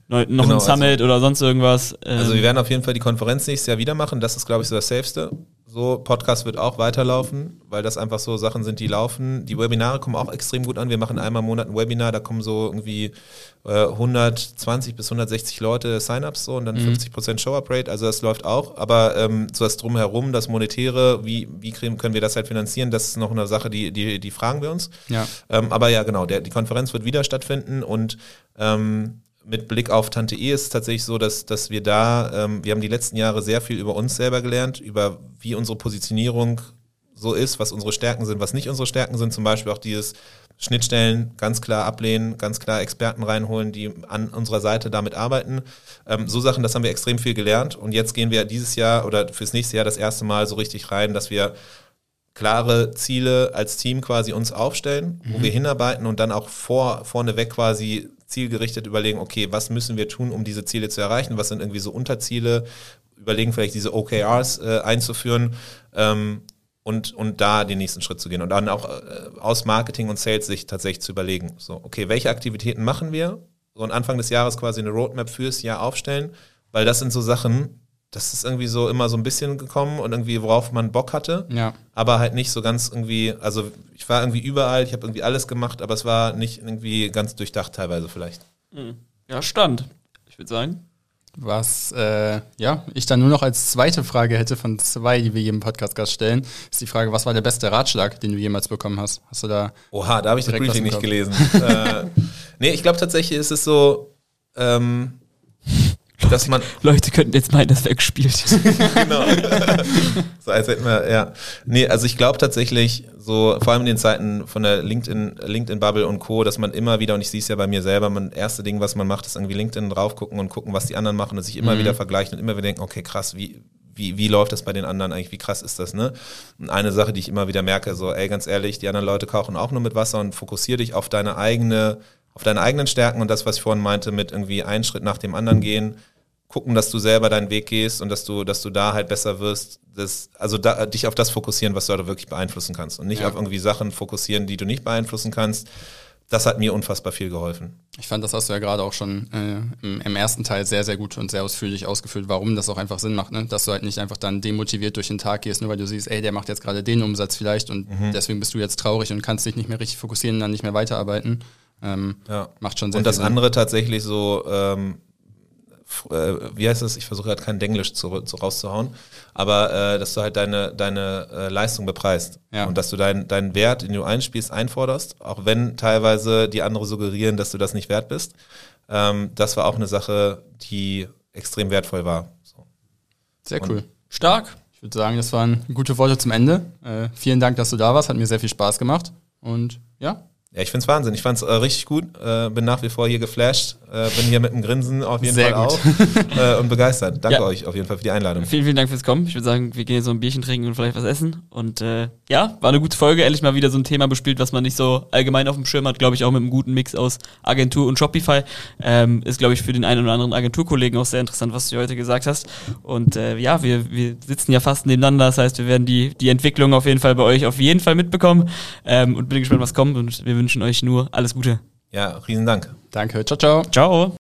noch Genau, ein Summit oder sonst irgendwas. Ähm, Also wir werden auf jeden Fall die Konferenz nächstes Jahr wieder machen. Das ist, glaube ich, so das Safeste. So, Podcast wird auch weiterlaufen, weil das einfach so Sachen sind, die laufen. Die Webinare kommen auch extrem gut an. Wir machen einmal im Monat ein Webinar, da kommen so irgendwie äh, 120 bis 160 Leute Sign-ups so und dann 50% Show-Up-Rate. Also das läuft auch. Aber ähm, so das Drumherum, das Monetäre, wie, wie kriegen, können wir das halt finanzieren, das ist noch eine Sache, die, die, die fragen wir uns. Ja. Ähm, aber ja, genau, der, die Konferenz wird wieder stattfinden und ähm, mit Blick auf Tante E ist es tatsächlich so, dass, dass wir da, ähm, wir haben die letzten Jahre sehr viel über uns selber gelernt, über wie unsere Positionierung so ist, was unsere Stärken sind, was nicht unsere Stärken sind. Zum Beispiel auch dieses Schnittstellen ganz klar ablehnen, ganz klar Experten reinholen, die an unserer Seite damit arbeiten. Ähm, so Sachen, das haben wir extrem viel gelernt. Und jetzt gehen wir dieses Jahr oder fürs nächste Jahr das erste Mal so richtig rein, dass wir klare Ziele als Team quasi uns aufstellen, wo wir hinarbeiten und dann auch vor, vorneweg quasi zielgerichtet überlegen, okay, was müssen wir tun, um diese Ziele zu erreichen? Was sind irgendwie so Unterziele? Überlegen vielleicht diese OKRs äh, einzuführen ähm, und, und da den nächsten Schritt zu gehen und dann auch äh, aus Marketing und Sales sich tatsächlich zu überlegen, so, okay, welche Aktivitäten machen wir? So und Anfang des Jahres quasi eine Roadmap fürs Jahr aufstellen, weil das sind so Sachen, das ist irgendwie so immer so ein bisschen gekommen und irgendwie worauf man Bock hatte Ja. aber halt nicht so ganz irgendwie, also ich war irgendwie überall, ich habe irgendwie alles gemacht, aber es war nicht irgendwie ganz durchdacht teilweise vielleicht. ja, Stand. Ich würde sagen. Was äh, ja, ich dann nur noch als zweite Frage hätte von zwei, die wir jedem Podcast-Gast stellen, ist die Frage, was war der beste Ratschlag, den du jemals bekommen hast? Hast du da Oha, da habe ich das Briefing nicht gelesen. äh, nee, ich glaube tatsächlich ist es so, ähm, dass man, Leute könnten jetzt meinen, das wäre gespielt. genau. so als hätten wir, ja. Nee, also ich glaube tatsächlich, so vor allem in den Zeiten von der LinkedIn, LinkedIn-Bubble und Co., dass man immer wieder, und ich sehe es ja bei mir selber, man erste Ding, was man macht, ist irgendwie LinkedIn drauf gucken und gucken, was die anderen machen und sich immer wieder vergleichen und immer wieder denken, okay, krass, wie, wie, wie läuft das bei den anderen eigentlich, wie krass ist das, ne? Und eine Sache, die ich immer wieder merke, so, ey, ganz ehrlich, die anderen Leute kochen auch nur mit Wasser und fokussier dich auf deine eigene, auf deine eigenen Stärken und das, was ich vorhin meinte, mit irgendwie einen Schritt nach dem anderen gehen, gucken, dass du selber deinen Weg gehst und dass du, dass du da halt besser wirst. Das, also da, dich auf das fokussieren, was du da wirklich beeinflussen kannst und nicht Ja. auf irgendwie Sachen fokussieren, die du nicht beeinflussen kannst. Das hat mir unfassbar viel geholfen. Ich fand, das hast du ja gerade auch schon äh, im, im ersten Teil sehr, sehr gut und sehr ausführlich ausgeführt, warum das auch einfach Sinn macht, ne? Dass du halt nicht einfach dann demotiviert durch den Tag gehst, nur weil du siehst, ey, der macht jetzt gerade den Umsatz vielleicht und deswegen bist du jetzt traurig und kannst dich nicht mehr richtig fokussieren und dann nicht mehr weiterarbeiten. Ähm, Ja. Macht schon sehr Und das andere tatsächlich so, ähm, äh, wie heißt das? Ich versuche gerade kein Denglisch zu, zu rauszuhauen, aber äh, dass du halt deine, deine äh, Leistung bepreist. Ja. Und dass du deinen deinen Wert, den du einspielst, einforderst, auch wenn teilweise die anderen suggerieren, dass du das nicht wert bist. Ähm, das war auch eine Sache, die extrem wertvoll war. So. Sehr Und- cool. Stark. Ich würde sagen, das waren gute Worte zum Ende. Äh, vielen Dank, dass du da warst. Hat mir sehr viel Spaß gemacht. Und ja, Ja, ich find's Wahnsinn. Ich fand's äh, richtig gut. Äh, bin nach wie vor hier geflasht. Äh, bin hier mit einem Grinsen auf jeden Sehr Fall gut. auch. äh, und begeistert. Danke Ja. euch auf jeden Fall für die Einladung. Vielen, vielen Dank fürs Kommen. Ich würde sagen, wir gehen jetzt so ein Bierchen trinken und vielleicht was essen. Und äh, ja, war eine gute Folge. Ehrlich mal wieder so ein Thema bespielt, was man nicht so allgemein auf dem Schirm hat. Glaube ich auch mit einem guten Mix aus Agentur und Shopify. Ähm, ist, glaube ich, für den einen oder anderen Agenturkollegen auch sehr interessant, was du heute gesagt hast. Und äh, ja, wir, wir sitzen ja fast nebeneinander. Das heißt, wir werden die, die Entwicklung auf jeden Fall bei euch auf jeden Fall mitbekommen. Ähm, und bin gespannt, was kommt. Und wir wünschen euch nur alles Gute. Ja, riesen Dank. danke. Ciao, ciao. Ciao.